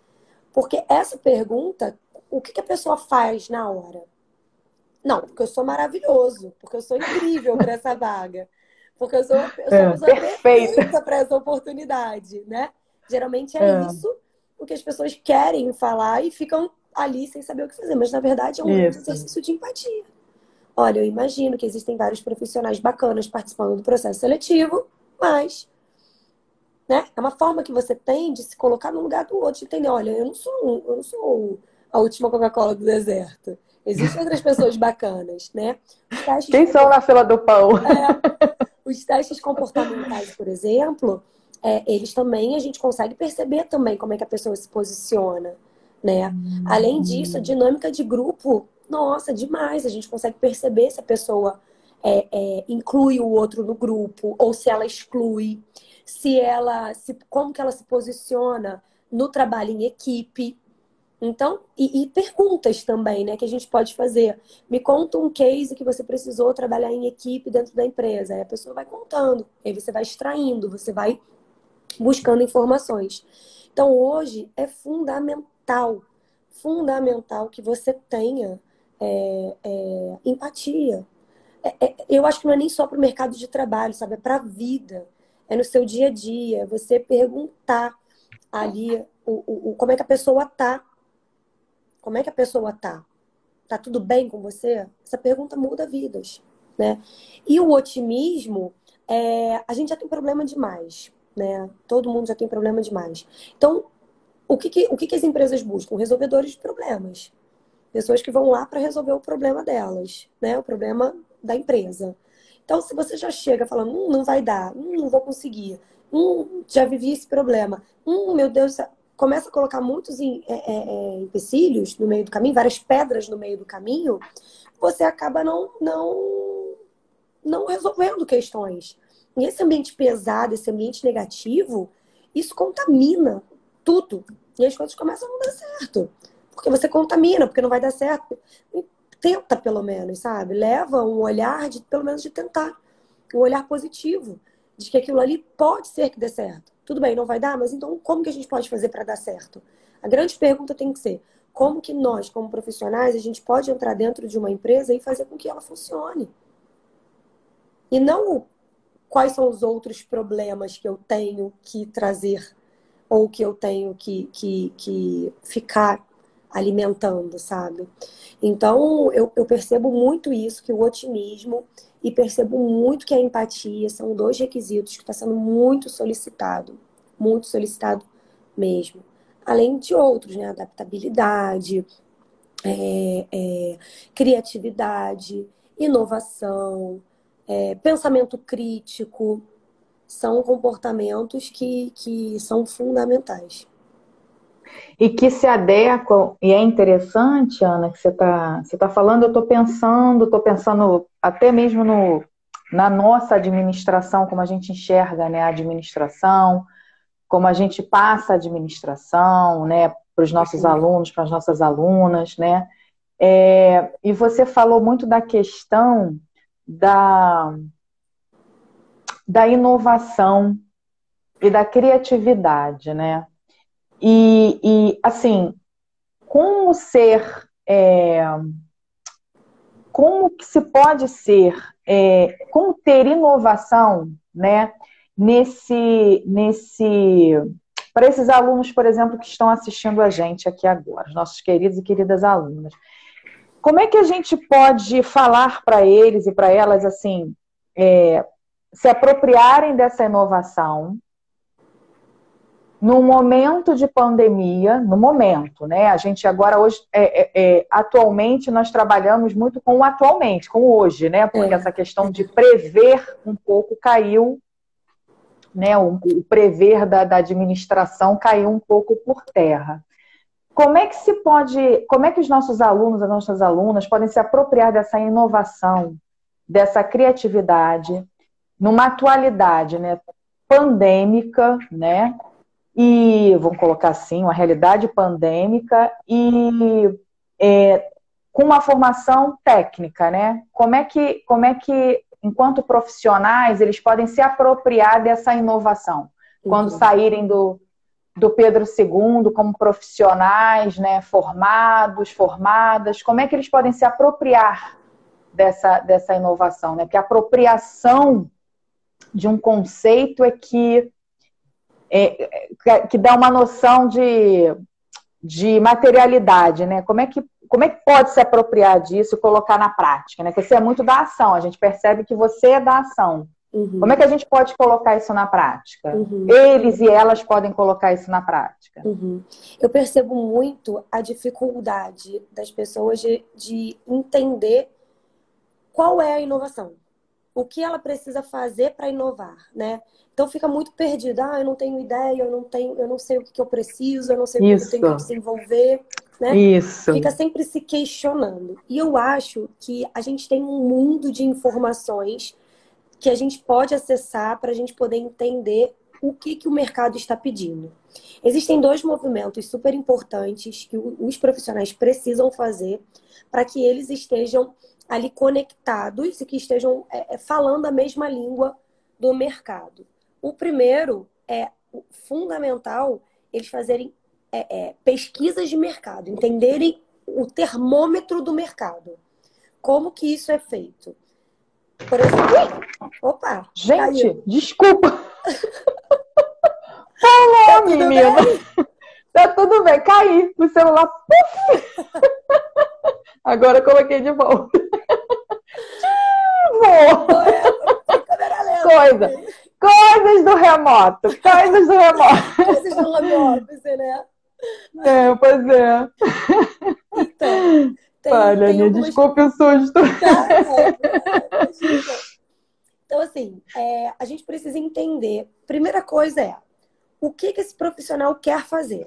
Porque essa pergunta, o que, que a pessoa faz na hora? Não, porque eu sou maravilhoso, porque eu sou incrível para essa vaga, porque eu sou, eu sou é, perfeita para essa oportunidade, né? Geralmente é, é, isso o que as pessoas querem falar e ficam ali sem saber o que fazer, mas na verdade é um isso. exercício de empatia. Olha, eu imagino que existem vários profissionais bacanas participando do processo seletivo, mas né, é uma forma que você tem de se colocar no lugar do outro, de entender, olha, eu não sou, eu não sou a última Coca-Cola do deserto. Existem outras pessoas bacanas, né? Quem são na fila do pão? É, os testes comportamentais, por exemplo, é, eles também a gente consegue perceber também como é que a pessoa se posiciona, né? Hum. Além disso, a dinâmica de grupo, nossa, demais. A gente consegue perceber se a pessoa é, é, inclui o outro no grupo ou se ela exclui, se ela, se, como que ela se posiciona no trabalho em equipe, então, e, e, perguntas também, né, que a gente pode fazer. Me conta um case que você precisou trabalhar em equipe dentro da empresa. Aí a pessoa vai contando, aí você vai extraindo, você vai buscando informações. Então, hoje é fundamental, fundamental que você tenha é, é, empatia. É, é eu acho que não é nem só para o mercado de trabalho, sabe? É para a vida, é no seu dia a dia. Você perguntar ali o, o, o como é que a pessoa está como é que a pessoa tá? Tá tudo bem com você? Essa pergunta muda vidas, né? E o otimismo, é, a gente já tem problema demais, né? Todo mundo já tem problema demais. Então, o que, que o que, que as empresas buscam? Resolvedores de problemas. Pessoas que vão lá para resolver o problema delas, né? O problema da empresa. Então, se você já chega falando, hum, não vai dar, hum, não vou conseguir, hum, já vivi esse problema, hum, meu Deus, começa a colocar muitos em, é, é, é, empecilhos no meio do caminho, várias pedras no meio do caminho, você acaba não, não, não resolvendo questões. E esse ambiente pesado, esse ambiente negativo, isso contamina tudo. E as coisas começam a não dar certo. Porque você contamina, porque não vai dar certo. tenta, pelo menos, sabe? Leva um olhar de, pelo menos, de tentar. Um olhar positivo. De que aquilo ali pode ser que dê certo. Tudo bem, não vai dar, mas então como que a gente pode fazer para dar certo? A grande pergunta tem que ser: como que nós, como profissionais, a gente pode entrar dentro de uma empresa e fazer com que ela funcione? E não quais são os outros problemas que eu tenho que trazer ou que eu tenho que, que, que ficar alimentando, sabe? Então, eu, eu percebo muito isso, que o otimismo e percebo muito que a empatia são dois requisitos que está sendo muito solicitado, muito solicitado mesmo. Além de outros, né? Adaptabilidade, é, é, criatividade, inovação, é, pensamento crítico, são comportamentos que, que são fundamentais e que se adequam, e é interessante, Ana, que você está você tá falando, eu estou pensando, estou pensando até mesmo no, na nossa administração, como a gente enxerga né, a administração, como a gente passa a administração né, para os nossos alunos, para as nossas alunas, né? É, e você falou muito da questão da, da inovação e da criatividade, né? E, e assim, como ser, é, como que se pode ser, é, como ter inovação, né, nesse, nesse, para esses alunos, por exemplo, que estão assistindo a gente aqui agora, os nossos queridos e queridas alunas. Como é que a gente pode falar para eles e para elas assim, é, se apropriarem dessa inovação, no momento de pandemia, no momento, né? A gente agora hoje, é, é, é, atualmente, nós trabalhamos muito com o atualmente, com hoje, né? Porque é. essa questão de prever um pouco caiu, né? O, o prever da, da, administração caiu um pouco por terra. Como é que se pode, como é que os nossos alunos, as nossas alunas podem se apropriar dessa inovação, dessa criatividade, numa atualidade, né? Pandêmica, né? E vamos colocar assim, uma realidade pandêmica e é, com uma formação técnica, né? Como é que, como é que, enquanto profissionais, eles podem se apropriar dessa inovação quando uhum. saírem do, do Pedro II como profissionais, né, formados, formadas? Como é que eles podem se apropriar dessa, dessa inovação, né? Porque a apropriação de um conceito é que é, é, que dá uma noção de, de materialidade, né? Como é, que, como é que pode se apropriar disso e colocar na prática? Né? Porque você é muito da ação, a gente percebe que você é da ação. Uhum. Como é que a gente pode colocar isso na prática? Uhum. Eles e elas podem colocar isso na prática. Uhum. Eu percebo muito a dificuldade das pessoas de, de entender qual é a inovação o que ela precisa fazer para inovar, né? Então fica muito perdida. Ah, eu não tenho ideia, eu não tenho, eu não sei o que, que eu preciso, eu não sei o que eu tenho que desenvolver, né? Isso. Fica sempre se questionando. E eu acho que a gente tem um mundo de informações que a gente pode acessar para a gente poder entender o que, que o mercado está pedindo. Existem dois movimentos super importantes que os profissionais precisam fazer para que eles estejam ali conectados e que estejam é, é, falando a mesma língua do mercado. O primeiro é fundamental eles fazerem é, é, pesquisas de mercado, entenderem o termômetro do mercado. Como que isso é feito? Por exemplo, opa! Gente, caiu. desculpa! Falou, tá menina! Bem? Tá tudo bem, caí o celular. Agora coloquei de volta. Coisa. Coisas do remoto. Coisas do remoto. Coisas do remoto, né? É, pois é. Então, tem, Olha, tem algumas... desculpe o susto. Tá, é, então, assim, é, a gente precisa entender. Primeira coisa é o que, que esse profissional quer fazer.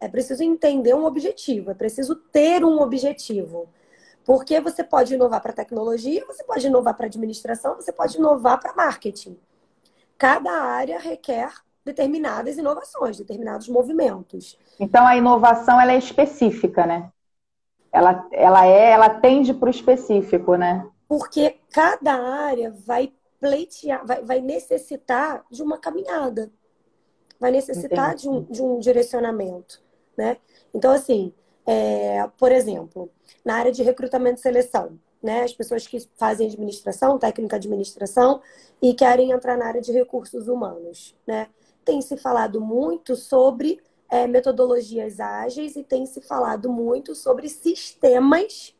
É preciso entender um objetivo, é preciso ter um objetivo. Porque você pode inovar para tecnologia, você pode inovar para administração, você pode inovar para marketing. Cada área requer determinadas inovações, determinados movimentos. Então a inovação ela é específica, né? Ela, ela é, ela tende para o específico, né? Porque cada área vai pleitear, vai, vai necessitar de uma caminhada, vai necessitar de um, de um direcionamento, né? Então, assim, é, por exemplo, na área de recrutamento e seleção, né? As pessoas que fazem administração, técnica de administração e querem entrar na área de recursos humanos, né? Tem se falado muito sobre é, metodologias ágeis e tem se falado muito sobre sistemas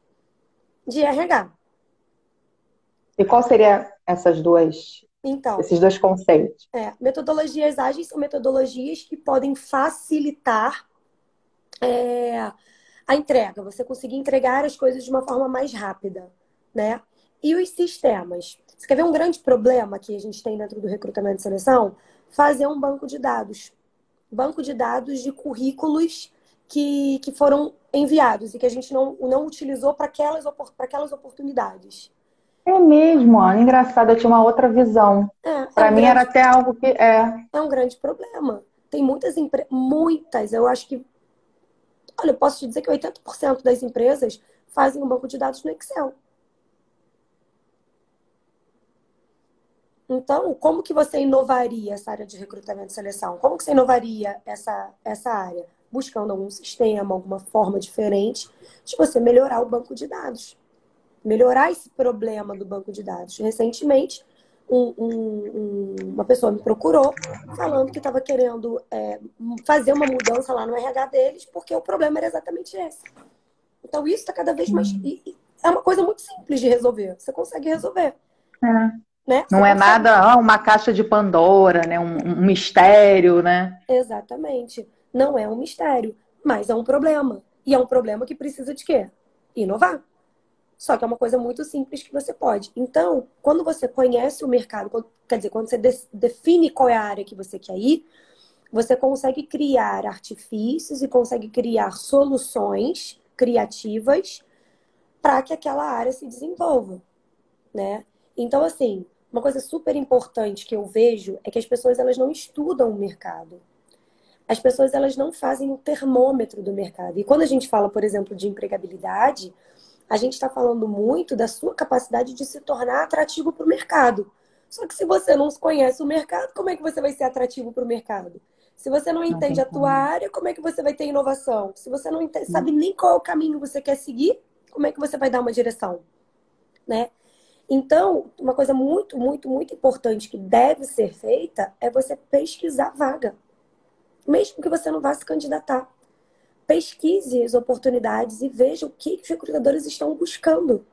de RH. E qual seria essas duas então, esses dois conceitos? É, metodologias ágeis são metodologias que podem facilitar é, a entrega, você conseguir entregar as coisas de uma forma mais rápida, né? E os sistemas. Você quer ver um grande problema que a gente tem dentro do recrutamento e seleção? Fazer um banco de dados. Banco de dados de currículos que, que foram enviados e que a gente não, não utilizou para aquelas, aquelas oportunidades. É mesmo, Ana. Engraçado, eu tinha uma outra visão. É, para é um mim grande... era até algo que é. É um grande problema. Tem muitas empresas, muitas, eu acho que Olha, eu posso te dizer que 80% das empresas fazem um banco de dados no Excel. Então, como que você inovaria essa área de recrutamento e seleção? Como que você inovaria essa, essa área? buscando algum sistema, alguma forma diferente de você melhorar o banco de dados. Melhorar esse problema do banco de dados. Recentemente, um, um, uma pessoa me procurou falando que estava querendo é, fazer uma mudança lá no RH deles, porque o problema era exatamente esse. Então, isso está cada vez mais. É uma coisa muito simples de resolver. Você consegue resolver. É. Né? Não é nada, ah, uma caixa de Pandora, né? Um, um, mistério, né? Exatamente. Não é um mistério, mas é um problema. E é um problema que precisa de quê? Inovar. Só que é uma coisa muito simples que você pode. Então, quando você conhece o mercado, quer dizer, quando você define qual é a área que você quer ir, você consegue criar artifícios e consegue criar soluções criativas para que aquela área se desenvolva, né? Então, assim, uma coisa super importante que eu vejo é que as pessoas elas não estudam o mercado. As pessoas elas não fazem o termômetro do mercado. E quando a gente fala, por exemplo, de empregabilidade, a gente está falando muito da sua capacidade de se tornar atrativo para o mercado. Só que se você não conhece o mercado, como é que você vai ser atrativo para o mercado? Se você não entende a tua área, como é que você vai ter inovação? Se você não entende, sabe nem qual é o caminho que você quer seguir, como é que você vai dar uma direção? Né? Então, uma coisa muito, muito, muito importante que deve ser feita é você pesquisar vaga. Mesmo que você não vá se candidatar. Pesquise as oportunidades e veja o que os recrutadores estão buscando.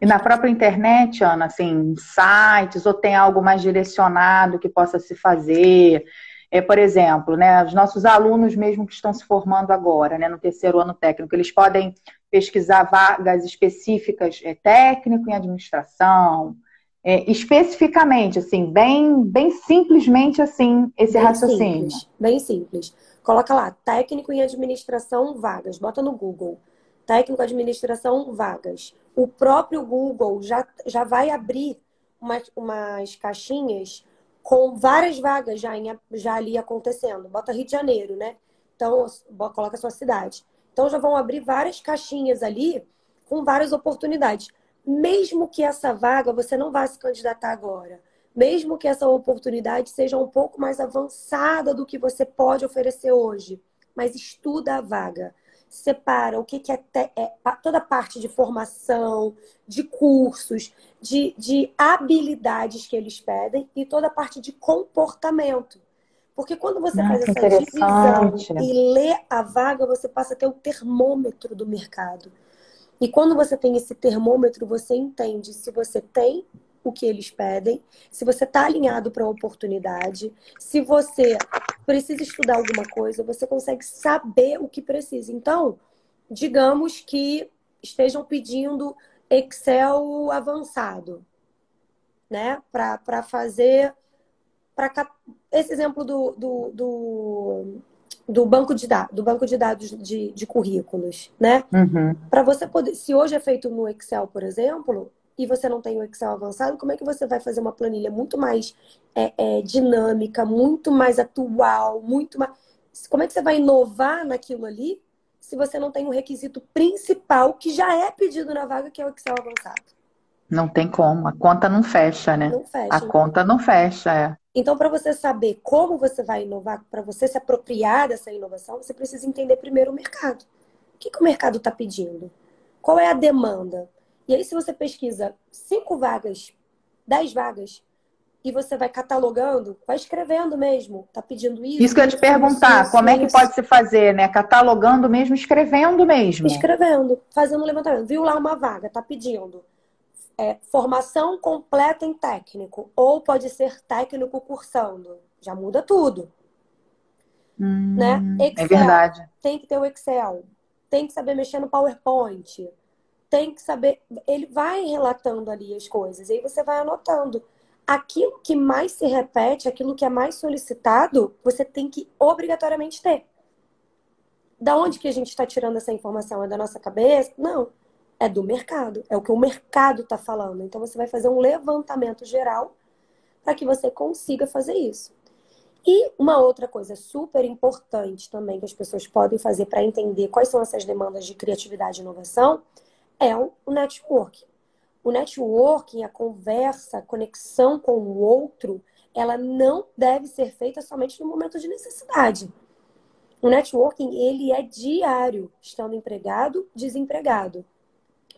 E na própria internet, Ana, assim, sites, ou tem algo mais direcionado que possa se fazer? É, por exemplo, né, os nossos alunos mesmo que estão se formando agora, né, no terceiro ano técnico, eles podem pesquisar vagas específicas, é, técnico em administração, é, especificamente, assim, bem, bem simplesmente assim, esse bem raciocínio. Simples, bem simples. Coloca lá, técnico em administração, vagas. Bota no Google. Técnico administração, vagas. O próprio Google já, já vai abrir umas, umas caixinhas com várias vagas já, em, já ali acontecendo. Bota Rio de Janeiro, né? Então, coloca a sua cidade. Então, já vão abrir várias caixinhas ali com várias oportunidades. Mesmo que essa vaga você não vá se candidatar agora, mesmo que essa oportunidade seja um pouco mais avançada do que você pode oferecer hoje, mas estuda a vaga separa o que, que é, te, é, toda a parte de formação, de cursos, de, de habilidades que eles pedem e toda a parte de comportamento. Porque quando você faz essa divisão e lê a vaga, você passa a ter o termômetro do mercado. E quando você tem esse termômetro, você entende se você tem o que eles pedem, se você está alinhado para a oportunidade, se você precisa estudar alguma coisa, você consegue saber o que precisa. Então, digamos que estejam pedindo Excel avançado, né? Para fazer. Pra, esse exemplo do, do, do, do, banco de dados, do banco de dados de, de currículos, né? Uhum. Para você poder. Se hoje é feito no Excel, por exemplo, e você não tem o Excel avançado, como é que você vai fazer uma planilha muito mais é, é, dinâmica, muito mais atual, muito mais. Como é que você vai inovar naquilo ali se você não tem o um requisito principal que já é pedido na vaga, que é o Excel avançado? Não tem como, a conta não fecha, né? Não fecha. A conta não fecha, é. Então, para você saber como você vai inovar, para você se apropriar dessa inovação, você precisa entender primeiro o mercado. O que, que o mercado está pedindo? Qual é a demanda? E aí, se você pesquisa cinco vagas, dez vagas, e você vai catalogando, vai escrevendo mesmo, tá pedindo isso. Isso que eu ia te perguntar, isso, como é que pode se fazer, né? Catalogando mesmo, escrevendo mesmo. Escrevendo, fazendo levantamento. Viu lá uma vaga, tá pedindo é, formação completa em técnico, ou pode ser técnico cursando. Já muda tudo. Hum, né? Excel, é verdade. Tem que ter o Excel, tem que saber mexer no PowerPoint tem que saber. Ele vai relatando ali as coisas, e aí você vai anotando. Aquilo que mais se repete, aquilo que é mais solicitado, você tem que obrigatoriamente ter. Da onde que a gente está tirando essa informação? É da nossa cabeça? Não. É do mercado. É o que o mercado está falando. Então você vai fazer um levantamento geral para que você consiga fazer isso. E uma outra coisa super importante também que as pessoas podem fazer para entender quais são essas demandas de criatividade e inovação é o networking. O networking, a conversa, a conexão com o outro, ela não deve ser feita somente no momento de necessidade. O networking, ele é diário, estando empregado, desempregado.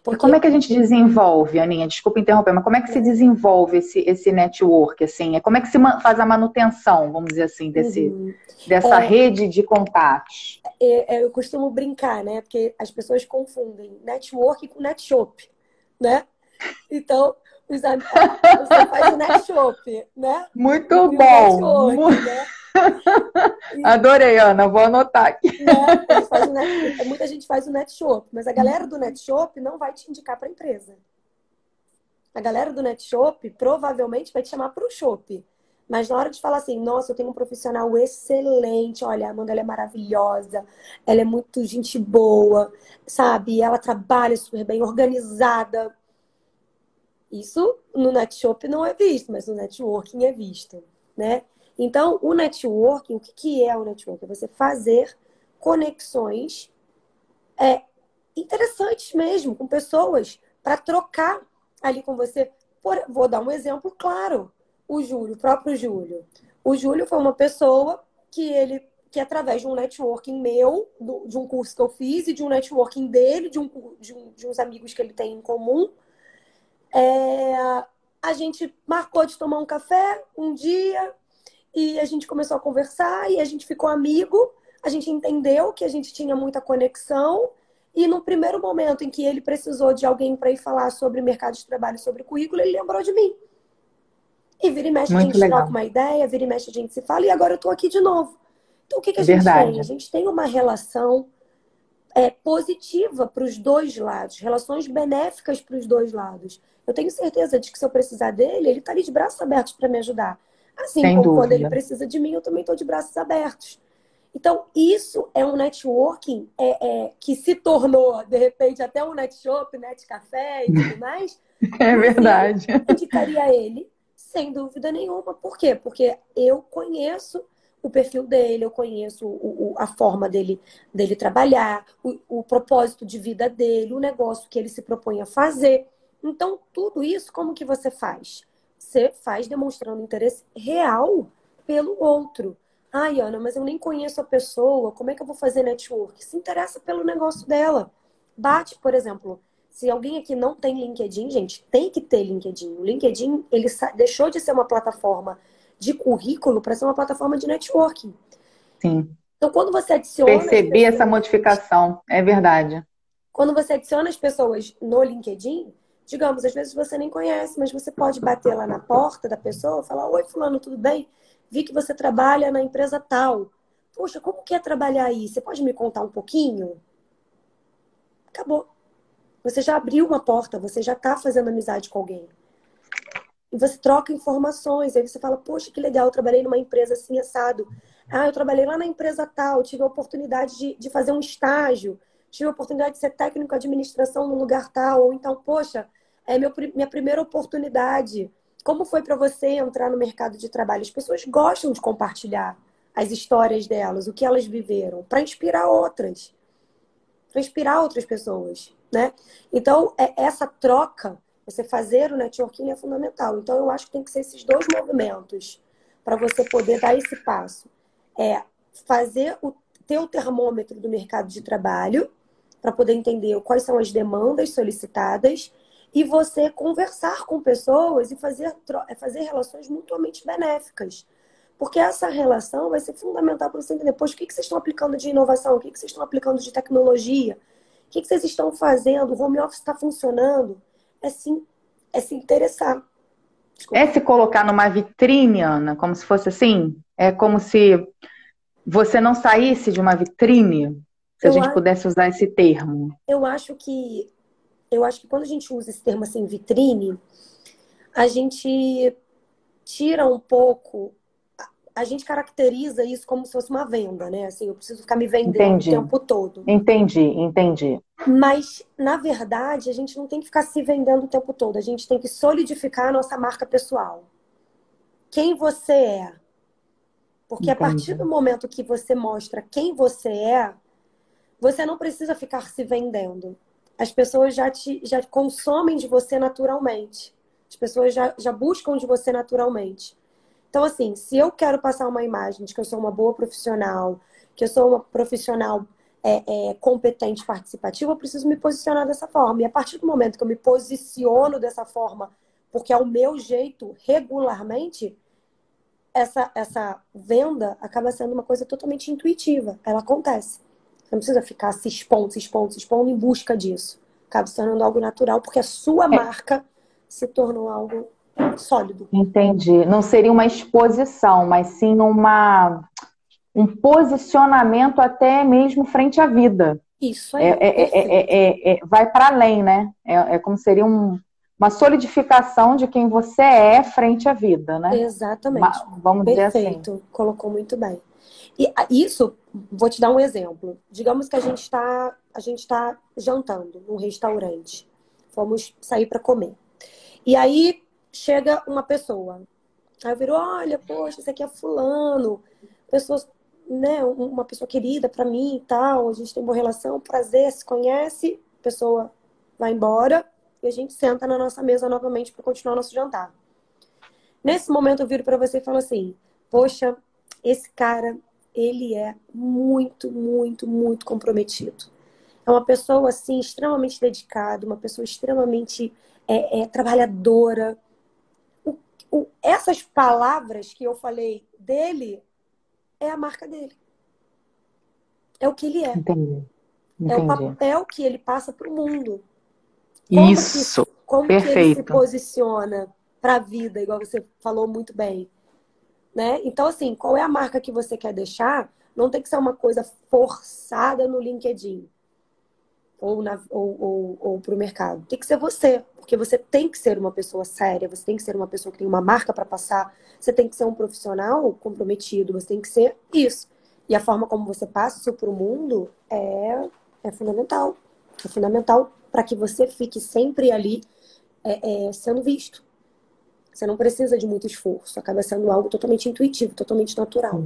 Porque... Como é que a gente desenvolve, Aninha? Desculpa interromper, mas como é que se desenvolve esse, esse network, assim? É como é que se faz a manutenção, vamos dizer assim, desse, uhum. dessa é, rede de contatos? É, é, eu costumo brincar, né? Porque as pessoas confundem network com netshop, né? Então, os amigos, você faz o netshop, né? Muito e bom! Network, né? Adorei, Ana, vou anotar aqui. Né? Muita gente faz o Netshop, mas a galera do Netshop não vai te indicar para a empresa. A galera do Netshop provavelmente vai te chamar para o shop. Mas na hora de falar assim, nossa, eu tenho um profissional excelente, olha, a Amanda ela é maravilhosa, ela é muito gente boa, sabe? Ela trabalha super bem, organizada. Isso no Netshop não é visto, mas no networking é visto, né? Então, o networking, o que, é o networking? É você fazer conexões é, interessantes mesmo com pessoas para trocar ali com você. Por, vou dar um exemplo claro. O Júlio, o próprio Júlio. O Júlio foi uma pessoa que ele que através de um networking meu, do, de um curso que eu fiz e de um networking dele, de, um, de, um, de uns amigos que ele tem em comum, é, a gente marcou de tomar um café um dia, e a gente começou a conversar e a gente ficou amigo. A gente entendeu que a gente tinha muita conexão. E no primeiro momento em que ele precisou de alguém para ir falar sobre mercado de trabalho, sobre currículo, ele lembrou de mim. E vira e mexe Muito a gente legal. troca uma ideia, vira e mexe a gente se fala, e agora eu estou aqui de novo. Então o que, que a gente Verdade. tem? A gente tem uma relação é, positiva para os dois lados, relações benéficas para os dois lados. Eu tenho certeza de que se eu precisar dele, ele está ali de braços abertos para me ajudar. Assim Sem como dúvida. quando ele precisa de mim, eu também estou de braços abertos. Então, isso é um networking é, é, que se tornou, de repente, até um net shop, net café e tudo mais. é verdade. Eu indicaria ele, sem dúvida nenhuma. Por quê? Porque eu conheço o perfil dele, eu conheço o, o, a forma dele, dele trabalhar, o, o propósito de vida dele, o negócio que ele se propõe a fazer. Então, tudo isso, como que você faz? Você faz demonstrando interesse real pelo outro. Ai, Ana, mas eu nem conheço a pessoa, como é que eu vou fazer network? Se interessa pelo negócio dela. Bate, por exemplo, se alguém aqui não tem LinkedIn, gente, tem que ter LinkedIn. O LinkedIn, ele deixou de ser uma plataforma de currículo para ser uma plataforma de networking. Sim. Então, quando você adiciona. Percebi pessoas, essa modificação, é verdade. Quando você adiciona as pessoas no LinkedIn, Digamos, às vezes você nem conhece, mas você pode bater lá na porta da pessoa, falar: Oi, Fulano, tudo bem? Vi que você trabalha na empresa tal. Poxa, como que é trabalhar aí? Você pode me contar um pouquinho? Acabou. Você já abriu uma porta, você já está fazendo amizade com alguém. E você troca informações. Aí você fala: Poxa, que legal, eu trabalhei numa empresa assim, assado. Ah, eu trabalhei lá na empresa tal, tive a oportunidade de, de fazer um estágio, tive a oportunidade de ser técnico de administração no lugar tal. Ou então, poxa, é meu, minha primeira oportunidade. Como foi para você entrar no mercado de trabalho? As pessoas gostam de compartilhar as histórias delas, o que elas viveram, para inspirar outras, para inspirar outras pessoas, né? Então, é, essa troca, você fazer o networking é fundamental. Então, eu acho que tem que ser esses dois movimentos para você poder dar esse passo. É fazer o ter o termômetro do mercado de trabalho para poder entender quais são as demandas solicitadas e você conversar com pessoas e fazer, é, fazer relações mutuamente benéficas. Porque essa relação vai ser fundamental para você entender, poxa, o que, vocês estão aplicando de inovação? O que, vocês estão aplicando de tecnologia? O que, vocês estão fazendo? O home office está funcionando? É, sim, é se interessar. Desculpa. É se colocar numa vitrine, Ana, como se fosse assim? É como se você não saísse de uma vitrine, se eu a gente acho... pudesse usar esse termo. Eu acho que eu acho que quando a gente usa esse termo assim, vitrine, a gente tira um pouco. A gente caracteriza isso como se fosse uma venda, né? Assim, eu preciso ficar me vendendo entendi. o tempo todo. Entendi, entendi. Mas, na verdade, a gente não tem que ficar se vendendo o tempo todo. A gente tem que solidificar a nossa marca pessoal. Quem você é. Porque entendi. a partir do momento que você mostra quem você é, você não precisa ficar se vendendo as pessoas já, te, já consomem de você naturalmente. As pessoas já, já buscam de você naturalmente. Então, assim, se eu quero passar uma imagem de que eu sou uma boa profissional, que eu sou uma profissional é, é, competente participativa, eu preciso me posicionar dessa forma. E a partir do momento que eu me posiciono dessa forma, porque é o meu jeito regularmente, essa, essa venda acaba sendo uma coisa totalmente intuitiva. Ela acontece. Você não precisa ficar se expondo, se expondo, se expondo em busca disso. Acaba se tornando algo natural, porque a sua é. marca se tornou algo sólido. Entendi. Não seria uma exposição, mas sim uma um posicionamento até mesmo frente à vida. Isso aí. É, é, é, vai para além, né? É, como seria um, uma solidificação de quem você é frente à vida, né? Exatamente. Uma, vamos Perfeito. dizer assim. Colocou muito bem. E isso, vou te dar um exemplo. Digamos que a gente está a gente está jantando num restaurante. Fomos sair para comer. E aí chega uma pessoa. Aí eu viro, olha, poxa, esse aqui é fulano. Pessoas né, uma pessoa querida para mim e tal, a gente tem boa relação, prazer, se conhece, a pessoa vai embora e a gente senta na nossa mesa novamente para continuar nosso jantar. Nesse momento eu viro para você e falo assim: "Poxa, esse cara, ele é muito, muito, muito comprometido. É uma pessoa assim extremamente dedicada, uma pessoa extremamente é, é, trabalhadora. O, o, essas palavras que eu falei dele é a marca dele. É o que ele é. Entendi. Entendi. É o papel que ele passa para o mundo. Como Isso. Que, como Perfeito. que ele se posiciona para a vida, igual você falou muito bem. Né? Então, assim, qual é a marca que você quer deixar? Não tem que ser uma coisa forçada no LinkedIn ou, ou, ou, ou para o mercado. Tem que ser você, porque você tem que ser uma pessoa séria, você tem que ser uma pessoa que tem uma marca para passar, você tem que ser um profissional comprometido, você tem que ser isso. E a forma como você passa isso para o mundo é, é fundamental. É fundamental para que você fique sempre ali é, é, sendo visto. Você não precisa de muito esforço, acaba sendo algo totalmente intuitivo, totalmente natural.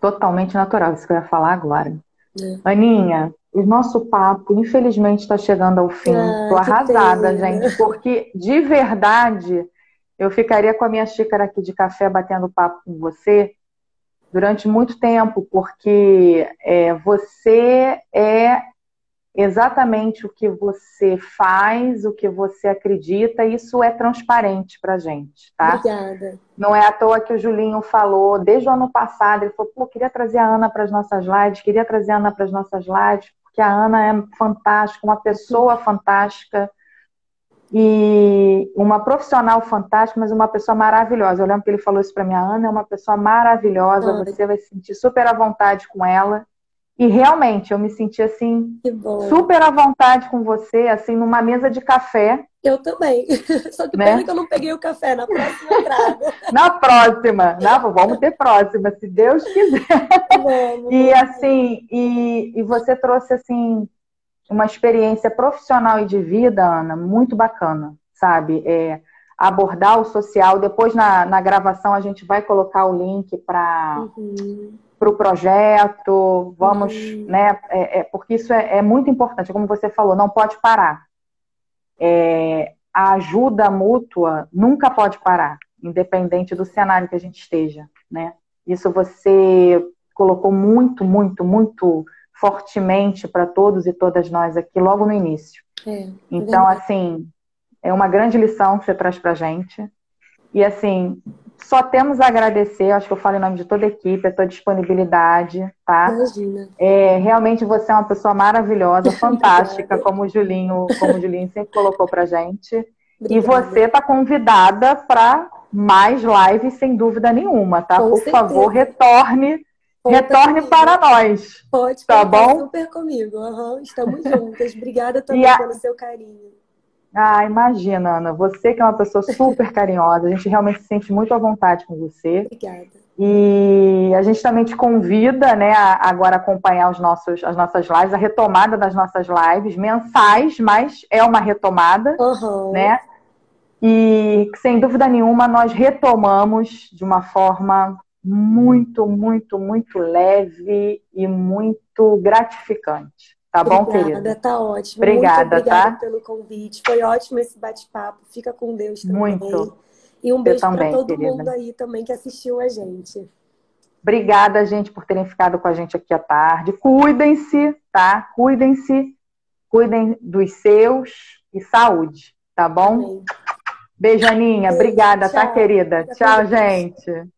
Totalmente natural, isso que eu ia falar agora. É. Aninha, o nosso papo, infelizmente, está chegando ao fim. Ah, arrasada, pena. gente, porque de verdade eu ficaria com a minha xícara aqui de café batendo papo com você durante muito tempo, porque é, você é exatamente o que você faz, o que você acredita, isso é transparente pra gente, tá? Obrigada. Não é à toa que o Julinho falou, desde o ano passado, ele falou, pô, queria trazer a Ana para as nossas lives, queria trazer a Ana para as nossas lives, porque a Ana é fantástica, uma pessoa fantástica e uma profissional fantástica, mas uma pessoa maravilhosa. Eu lembro que ele falou isso para minha Ana, é uma pessoa maravilhosa, você vai se sentir super à vontade com ela. E realmente eu me senti assim super à vontade com você, assim numa mesa de café. Eu também. Só que né? que eu não peguei o café na próxima entrada. na próxima, não, vamos ter próxima, se Deus quiser. Vamos, e assim, e, e você trouxe assim uma experiência profissional e de vida, Ana, muito bacana, sabe? É, abordar o social. Depois na, na gravação a gente vai colocar o link para uhum para o projeto, vamos, uhum. né? É, é, porque isso é, é, muito importante, como você falou, não pode parar. É, a ajuda mútua nunca pode parar, independente do cenário que a gente esteja, né? Isso você colocou muito, muito, muito fortemente para todos e todas nós aqui logo no início. É, então, assim, é uma grande lição que você traz para gente. E assim, só temos a agradecer, acho que eu falo em nome de toda a equipe, a tua disponibilidade, tá? Imagina. É, realmente você é uma pessoa maravilhosa, fantástica, como o Julinho, como o Julinho sempre colocou pra gente. Obrigada. E você está convidada para mais lives, sem dúvida nenhuma, tá? Com Por certeza. favor, retorne. Conta retorne comigo. para nós. Pode, tá bom? super comigo. Uhum, estamos juntas. Obrigada também a... pelo seu carinho. Ah, imagina, Ana. Você que é uma pessoa super carinhosa, a gente realmente se sente muito à vontade com você. Obrigada. E a gente também te convida, né, a agora acompanhar os nossos, as nossas lives, a retomada das nossas lives mensais, mas é uma retomada, uhum. né? E sem dúvida nenhuma nós retomamos de uma forma muito, muito, muito leve e muito gratificante. Tá obrigada, bom, querida? Tá ótimo. Obrigada, Muito obrigada tá? pelo convite. Foi ótimo esse bate-papo. Fica com Deus também. Muito. E um beijo para todo querida. mundo aí também que assistiu a gente. Obrigada, gente, por terem ficado com a gente aqui à tarde. Cuidem-se, tá? Cuidem-se. Cuidem dos seus e saúde, tá bom? Amém. Beijo, Aninha. Obrigada, tá, querida? Tchau, gente.